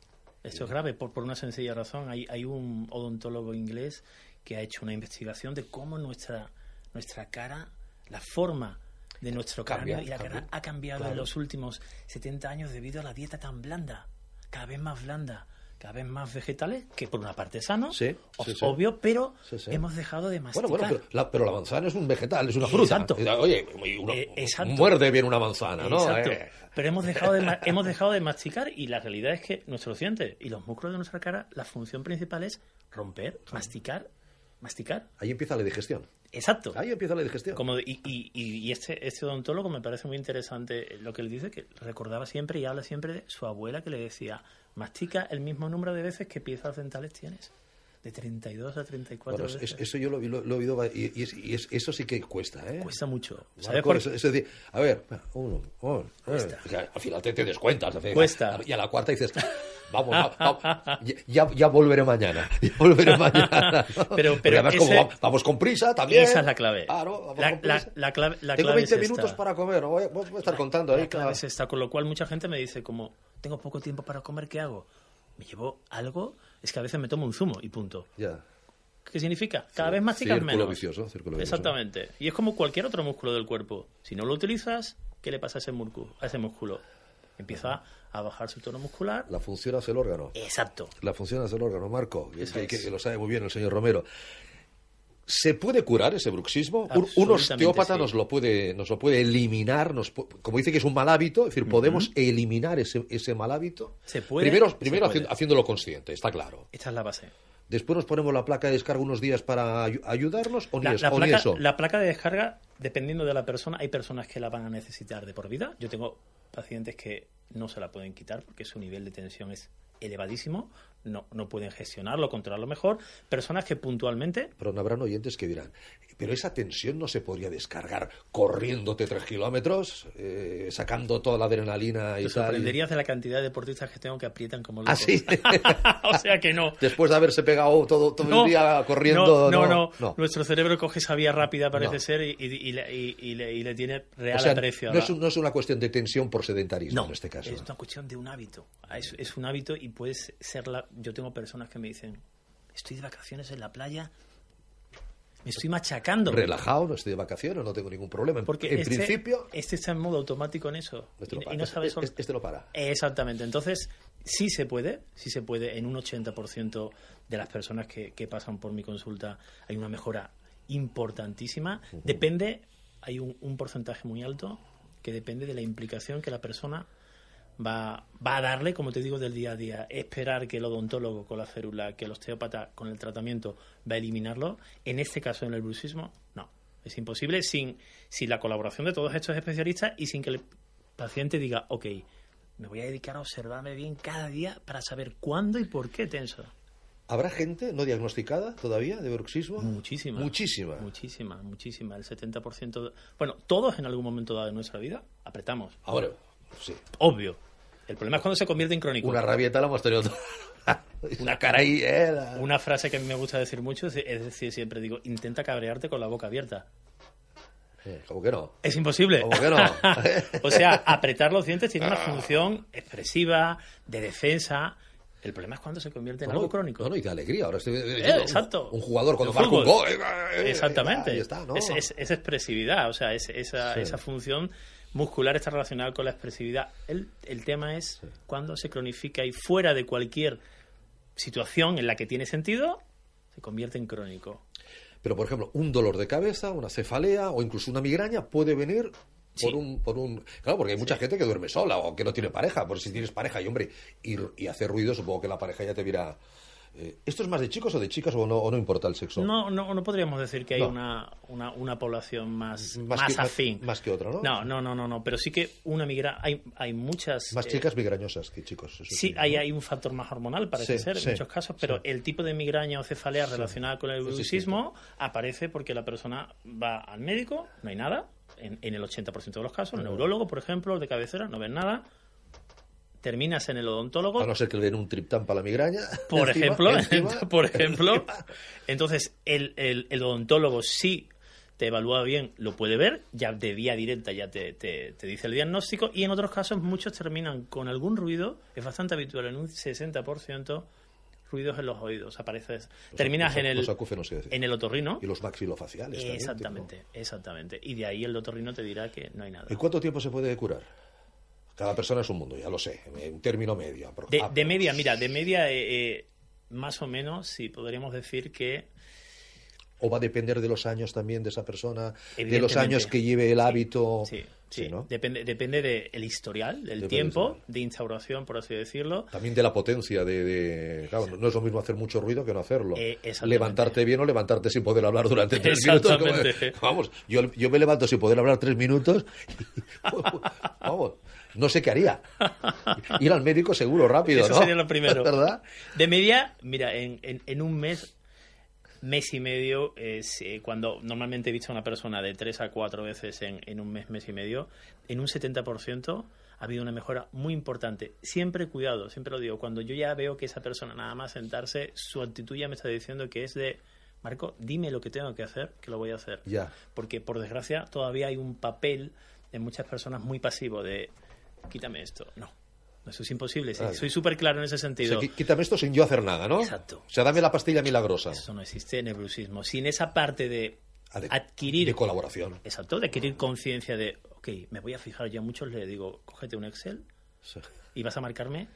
esto es grave por, por una sencilla razón hay, hay un odontólogo inglés que ha hecho una investigación de cómo nuestra nuestra cara la forma de nuestro cráneo y la cara ha cambiado Claro. en los últimos 70 años debido a la dieta tan blanda cada vez más blanda cada vez más vegetales que por una parte sano Sí, o- sí, sí. obvio pero hemos dejado de masticar Bueno, bueno, pero la, pero la manzana es un vegetal, es una fruta. Exacto. Oye, uno Eh, muerde bien una manzana, ¿no? Exacto. Eh, Pero hemos dejado, de, hemos dejado de masticar y la realidad es que nuestros dientes y los músculos de nuestra cara, la función principal es romper, masticar, masticar. ahí empieza la digestión. Exacto. Ahí empieza la digestión. Como, y y- y- y este, este odontólogo me parece muy interesante lo que él dice, que recordaba siempre y habla siempre de su abuela que le decía, mastica el mismo número de veces que piezas dentales tienes. De 32 a 34 Bueno, es- veces. es- eso yo lo, lo- lo he oído y, y es- y es- eso sí que cuesta, ¿eh? Cuesta mucho. ¿Sabes por es, qué? es decir, a ver, uno, uno, al final te, te descuentas. Cuesta. Y a la cuarta dices, vamos, va- va- ya, ya volveré mañana. Ya volveré mañana. ¿no? Pero- pero además, como ese- vamos con prisa también. Esa es la clave. Claro, vamos La- con prisa. la clave- la Tengo clave 20 es minutos esta. para comer. Voy, a- voy a estar contando ahí. La clave es esta, con lo cual mucha gente me dice como, tengo poco tiempo para comer, ¿qué hago? Me llevo algo, es que a veces me tomo un zumo y punto. Ya. ¿Qué significa? Cada vez masticas Círculo menos. vicioso, círculo vicioso. Exactamente. Y es como cualquier otro músculo del cuerpo. Si no lo utilizas, ¿qué le pasa a ese músculo? A ese músculo? Empieza a bajar su tono muscular. La función hace el órgano. Exacto. La función hace el órgano, Marco, que, Eso que- lo sabe muy bien el señor Romero. ¿Se puede curar ese bruxismo? Un, osteópata sí. nos lo puede nos lo puede eliminar, nos como dice que es un mal hábito, es decir, podemos eliminar ese, ese mal hábito. Se puede, Primero, se primero puede. haciendo- haciéndolo consciente, está claro. Esta es la base. Después nos ponemos la placa de descarga unos días para ayu- ayudarnos o ni, La, es- la o ni eso. la placa de descarga, dependiendo de la persona, hay personas que la van a necesitar de por vida. Yo tengo pacientes que no se la pueden quitar porque su nivel de tensión es elevadísimo, no, no pueden gestionarlo, controlarlo mejor. Personas que puntualmente Pero no habrán oyentes que dirán, pero esa tensión no se podría descargar corriéndote tres kilómetros, eh, sacando toda la adrenalina y te tal. sorprenderías de la cantidad de deportistas que tengo que aprietan como Ah, locos. sí. o sea que no. Después de haberse pegado todo, todo No, el día corriendo. no, no, no, no. Nuestro cerebro coge esa vía rápida, parece ser, y, y- y le, y- le- tiene real O sea, aprecio. a no es, un- no es una cuestión de tensión por sedentarismo No, en este caso. es una cuestión de un hábito. Es, es un hábito y puede ser la... Yo tengo personas que me dicen, estoy de vacaciones en la playa, me estoy machacando. Relajado, no estoy de vacaciones, no tengo ningún problema. Porque en este, principio, este está en modo automático en eso. este y, lo y para. no sabe Este- este lo para. Exactamente. Entonces, sí se puede, sí se puede. En un 80% de las personas que, que pasan por mi consulta hay una mejora importantísima. Depende, hay un, un porcentaje muy alto que depende de la implicación que la persona va, va a darle, como te digo, del día a día. Esperar que el odontólogo con la férula, que el osteópata con el tratamiento va a eliminarlo. En este caso, en el bruxismo, no. Es imposible sin, sin la colaboración de todos estos especialistas y sin que el paciente diga, ok, me voy a dedicar a observarme bien cada día para saber cuándo y por qué tenso. ¿Habrá gente no diagnosticada todavía de bruxismo? Muchísima. Muchísima. Muchísima, muchísima. El 70%. de- Bueno, todos en algún momento dado de nuestra vida apretamos. Ahora, sí. Obvio. El problema es cuando se convierte en crónico. Una rabieta la hemos tenido. Una cara ahí, ¿eh? La- Una frase que a mí me gusta decir mucho es decir, siempre digo, intenta cabrearte con la boca abierta. Eh, ¿Cómo que no? Es imposible. ¿Cómo que no? o sea, apretar los dientes tiene una función expresiva, de defensa. El problema es cuando se convierte en No, algo crónico. No, no, y de alegría. Ahora estoy Eh, diciendo, un- exacto. Un, jugador cuando marca un gol. eh, eh, Exactamente. Ahí está, ¿no? es, es- es expresividad, o sea, es, esa, Sí. esa función muscular está relacionada con la expresividad. El, el tema es cuando se cronifica y fuera de cualquier situación en la que tiene sentido, se convierte en crónico. Pero, por ejemplo, un dolor de cabeza, una cefalea o incluso una migraña puede venir Sí. por un, por un... Claro, porque hay mucha gente que duerme sola o que no tiene pareja. Por si tienes pareja y, hombre, y, y hace ruido, supongo que la pareja ya te dirá... eh, ¿Esto es más de chicos o de chicas o no, o no importa el sexo? No, no, no podríamos decir que hay No. una, una, una población más, Más más, que- afín. más que otra, ¿no? No, no, no, no, no, pero sí que una migraña, hay, hay muchas... Más eh, chicas migrañosas que chicos. Sí, ¿no? hay, hay un factor más hormonal, parece Sí, ser, sí, en muchos casos, pero sí. el tipo de migraña o cefalea relacionada con el Es bruxismo aparece porque la persona va al médico, no hay nada, en, en el 80% de los casos, el neurólogo, por ejemplo, de cabecera, no ven nada, terminas en el odontólogo, A no ser que le den un triptán para la migraña. por encima, ejemplo, encima. por ejemplo, entonces el, el- el odontólogo sí te evalúa bien, lo puede ver, ya de vía directa ya te, te- te dice el diagnóstico y en otros casos muchos terminan con algún ruido, es bastante habitual, en un 60% ruidos en los oídos, apareces, terminas los- en el los en el otorrino, Y los maxilofaciales. también, exactamente, exactamente, y de ahí el otorrino te dirá que no hay nada. ¿En cuánto tiempo se puede curar? Cada persona es un mundo, ya lo sé, en término medio. De, de media, mira, de media, eh, eh, más o menos, sí, podríamos decir que ¿O va a depender de los años también de esa persona? ¿De los años que lleve el hábito? Sí, sí. Sí, ¿no? Depende, depende del historial, del Depende tiempo del de instauración, por así decirlo. También de la potencia de... de- claro, no es lo mismo hacer mucho ruido que no hacerlo. Eh, levantarte bien o levantarte sin poder hablar durante tres minutos. como- Exactamente. vamos, yo, yo me levanto sin poder hablar tres minutos. vamos, no sé qué haría. Ir al médico seguro, rápido, Eso ¿no? sería lo primero. ¿Verdad? De media, mira, en, en- en un mes, mes y medio, es, eh, cuando normalmente he visto a una persona de tres a cuatro veces en, en un mes, mes y medio, en un 70% ha habido una mejora muy importante. Siempre cuidado, siempre lo digo, cuando yo ya veo que esa persona nada más sentarse, su actitud ya me está diciendo que es de, Marco, dime lo que tengo que hacer, que lo voy a hacer. Ya. Porque por desgracia todavía hay un papel en muchas personas muy pasivo de, quítame esto. No, eso es imposible. sí, soy súper claro en ese O sea, sentido. quítame esto sin yo hacer nada, ¿no? Exacto. O sea, dame la pastilla milagrosa. Eso no existe en el bruxismo. Sin esa parte de Ah, de- adquirir... De colaboración. Exacto, de adquirir conciencia de, ok, me voy a fijar, yo a muchos les digo, cógete un Excel Sí. y vas a marcarme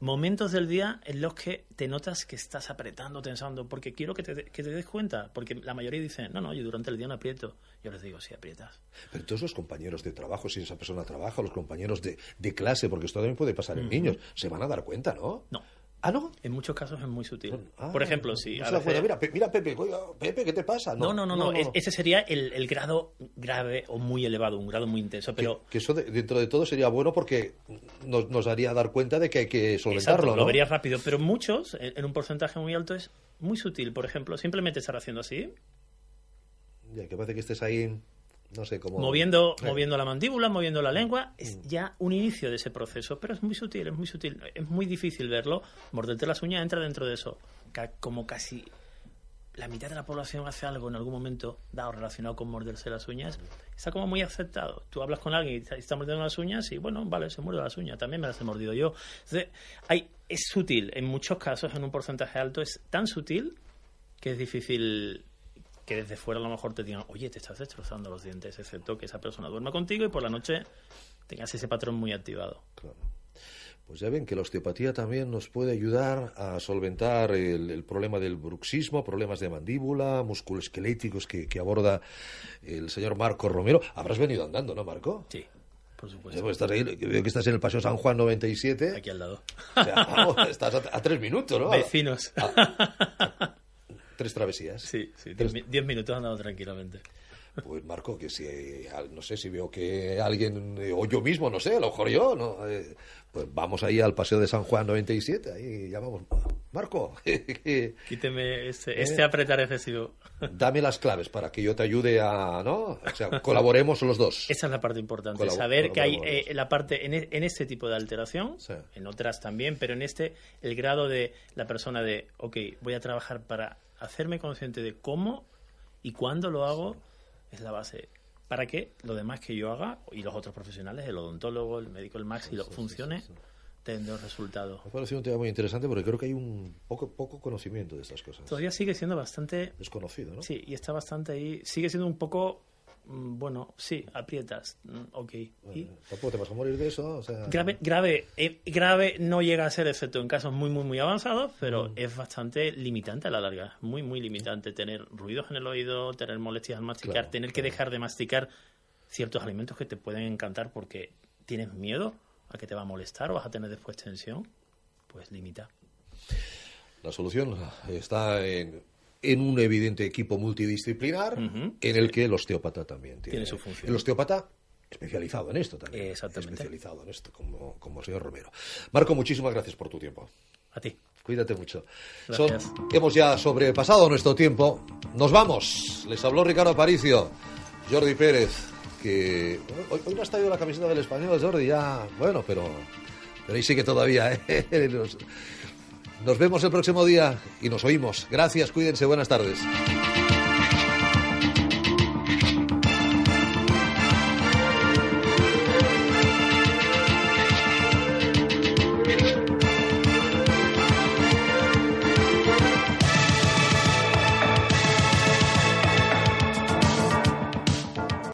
momentos del día en los que te notas que estás apretando, tensando, porque quiero que te, que te des cuenta, porque la mayoría dicen, no, no, yo durante el día no aprieto. Yo les digo, sí, aprietas. Pero todos los compañeros de trabajo, si esa persona trabaja, los compañeros de, de clase, porque esto también puede pasar en niños, se van a dar cuenta, ¿no? No, Ah, ¿no? en muchos casos es muy sutil. Ah, Por ejemplo, si... no a veces-. Mira, mira, Pepe, Pepe, ¿qué te pasa? No, no, no, no, es- ese sería el, el grado grave o muy elevado, un grado muy intenso, pero... que, que eso de- dentro de todo sería bueno porque nos, nos haría dar cuenta de que hay que solventarlo, Exacto, ¿no? lo verías rápido, pero muchos, en, en un porcentaje muy alto, es muy sutil. Por ejemplo, simplemente estar haciendo así, Ya, que parece que estés ahí, no sé, como... moviendo, Eh, moviendo la mandíbula, moviendo la lengua, es ya un inicio de ese proceso, pero es muy sutil, es muy sutil, es muy difícil verlo. Morderte las uñas entra dentro de eso, como casi la mitad de la población hace algo en algún momento dado relacionado con morderse las uñas, está como muy aceptado. Tú hablas con alguien y está- está mordiendo las uñas y bueno, vale, se muerde las uñas, también me las he mordido yo. Entonces, hay, es sutil, en muchos casos, en un porcentaje alto, es tan sutil que es difícil que desde fuera a lo mejor te digan, oye, te estás destrozando los dientes, excepto que esa persona duerma contigo y por la noche tengas ese patrón muy activado. Claro. Pues ya ven que la osteopatía también nos puede ayudar a solventar el, el problema del bruxismo, problemas de mandíbula, musculoesqueléticos que, que aborda el señor Marco Romero. Habrás venido andando, ¿no, Marco? Sí. por supuesto. pues estás ahí, veo que estás en el Paseo San Juan 97. Aquí al lado. O sea, vamos, estás a, a tres minutos, ¿no? Vecinos. Tres travesías. Sí, sí, Tres- diez, mi- diez minutos andando tranquilamente. Pues Marco, que si, eh, no sé si veo que alguien, eh, o yo mismo, no sé, a lo mejor yo, ¿no? Eh, pues vamos ahí al Paseo de San Juan 97, ahí llamamos, Marco, Quíteme este, este apretar excesivo. dame las claves para que yo te ayude a, ¿no? O sea, colaboremos los dos. Esa es la parte importante, Colabo- saber que hay eh, la parte en, e- en este tipo de alteración, Sí. en otras también, pero en este el grado de la persona de, ok, voy a trabajar para hacerme consciente de cómo y cuándo lo hago, es la base. Para que lo demás que yo haga y los otros profesionales, el odontólogo, el médico, el maxi, lo funcione, teniendo resultados. Me ha parecido un tema muy interesante porque creo que hay un poco, poco conocimiento de estas cosas. Todavía sigue siendo bastante Desconocido, ¿no? Sí, y está bastante ahí. Sigue siendo un poco, bueno, sí, aprietas, mm, ok. Y tampoco te vas a morir de eso, o sea... grave, grave, eh, grave no llega a ser, excepto en casos muy, muy, muy avanzados, pero es bastante limitante a la larga. Muy, muy limitante tener ruidos en el oído, tener molestias al masticar, Claro, tener que dejar de masticar ciertos alimentos que te pueden encantar porque tienes miedo a que te va a molestar o vas a tener después tensión, pues limita. La solución está en, en un evidente equipo multidisciplinar Ujú. en el que el osteópata también tiene, Tiene su función. El osteópata especializado en esto también. Exactamente. Especializado en esto, como, como el señor Romero. Marco, muchísimas gracias por tu tiempo. A ti. Cuídate mucho. Gracias. Son- hemos ya sobrepasado nuestro tiempo. Nos vamos. Les habló Ricardo Aparicio, Jordi Pérez, que hoy, hoy no has traído la camiseta del español, Jordi, ya, bueno, pero, pero ahí sigue todavía. ¿eh? nos vemos el próximo día y nos oímos. Gracias, cuídense, buenas tardes.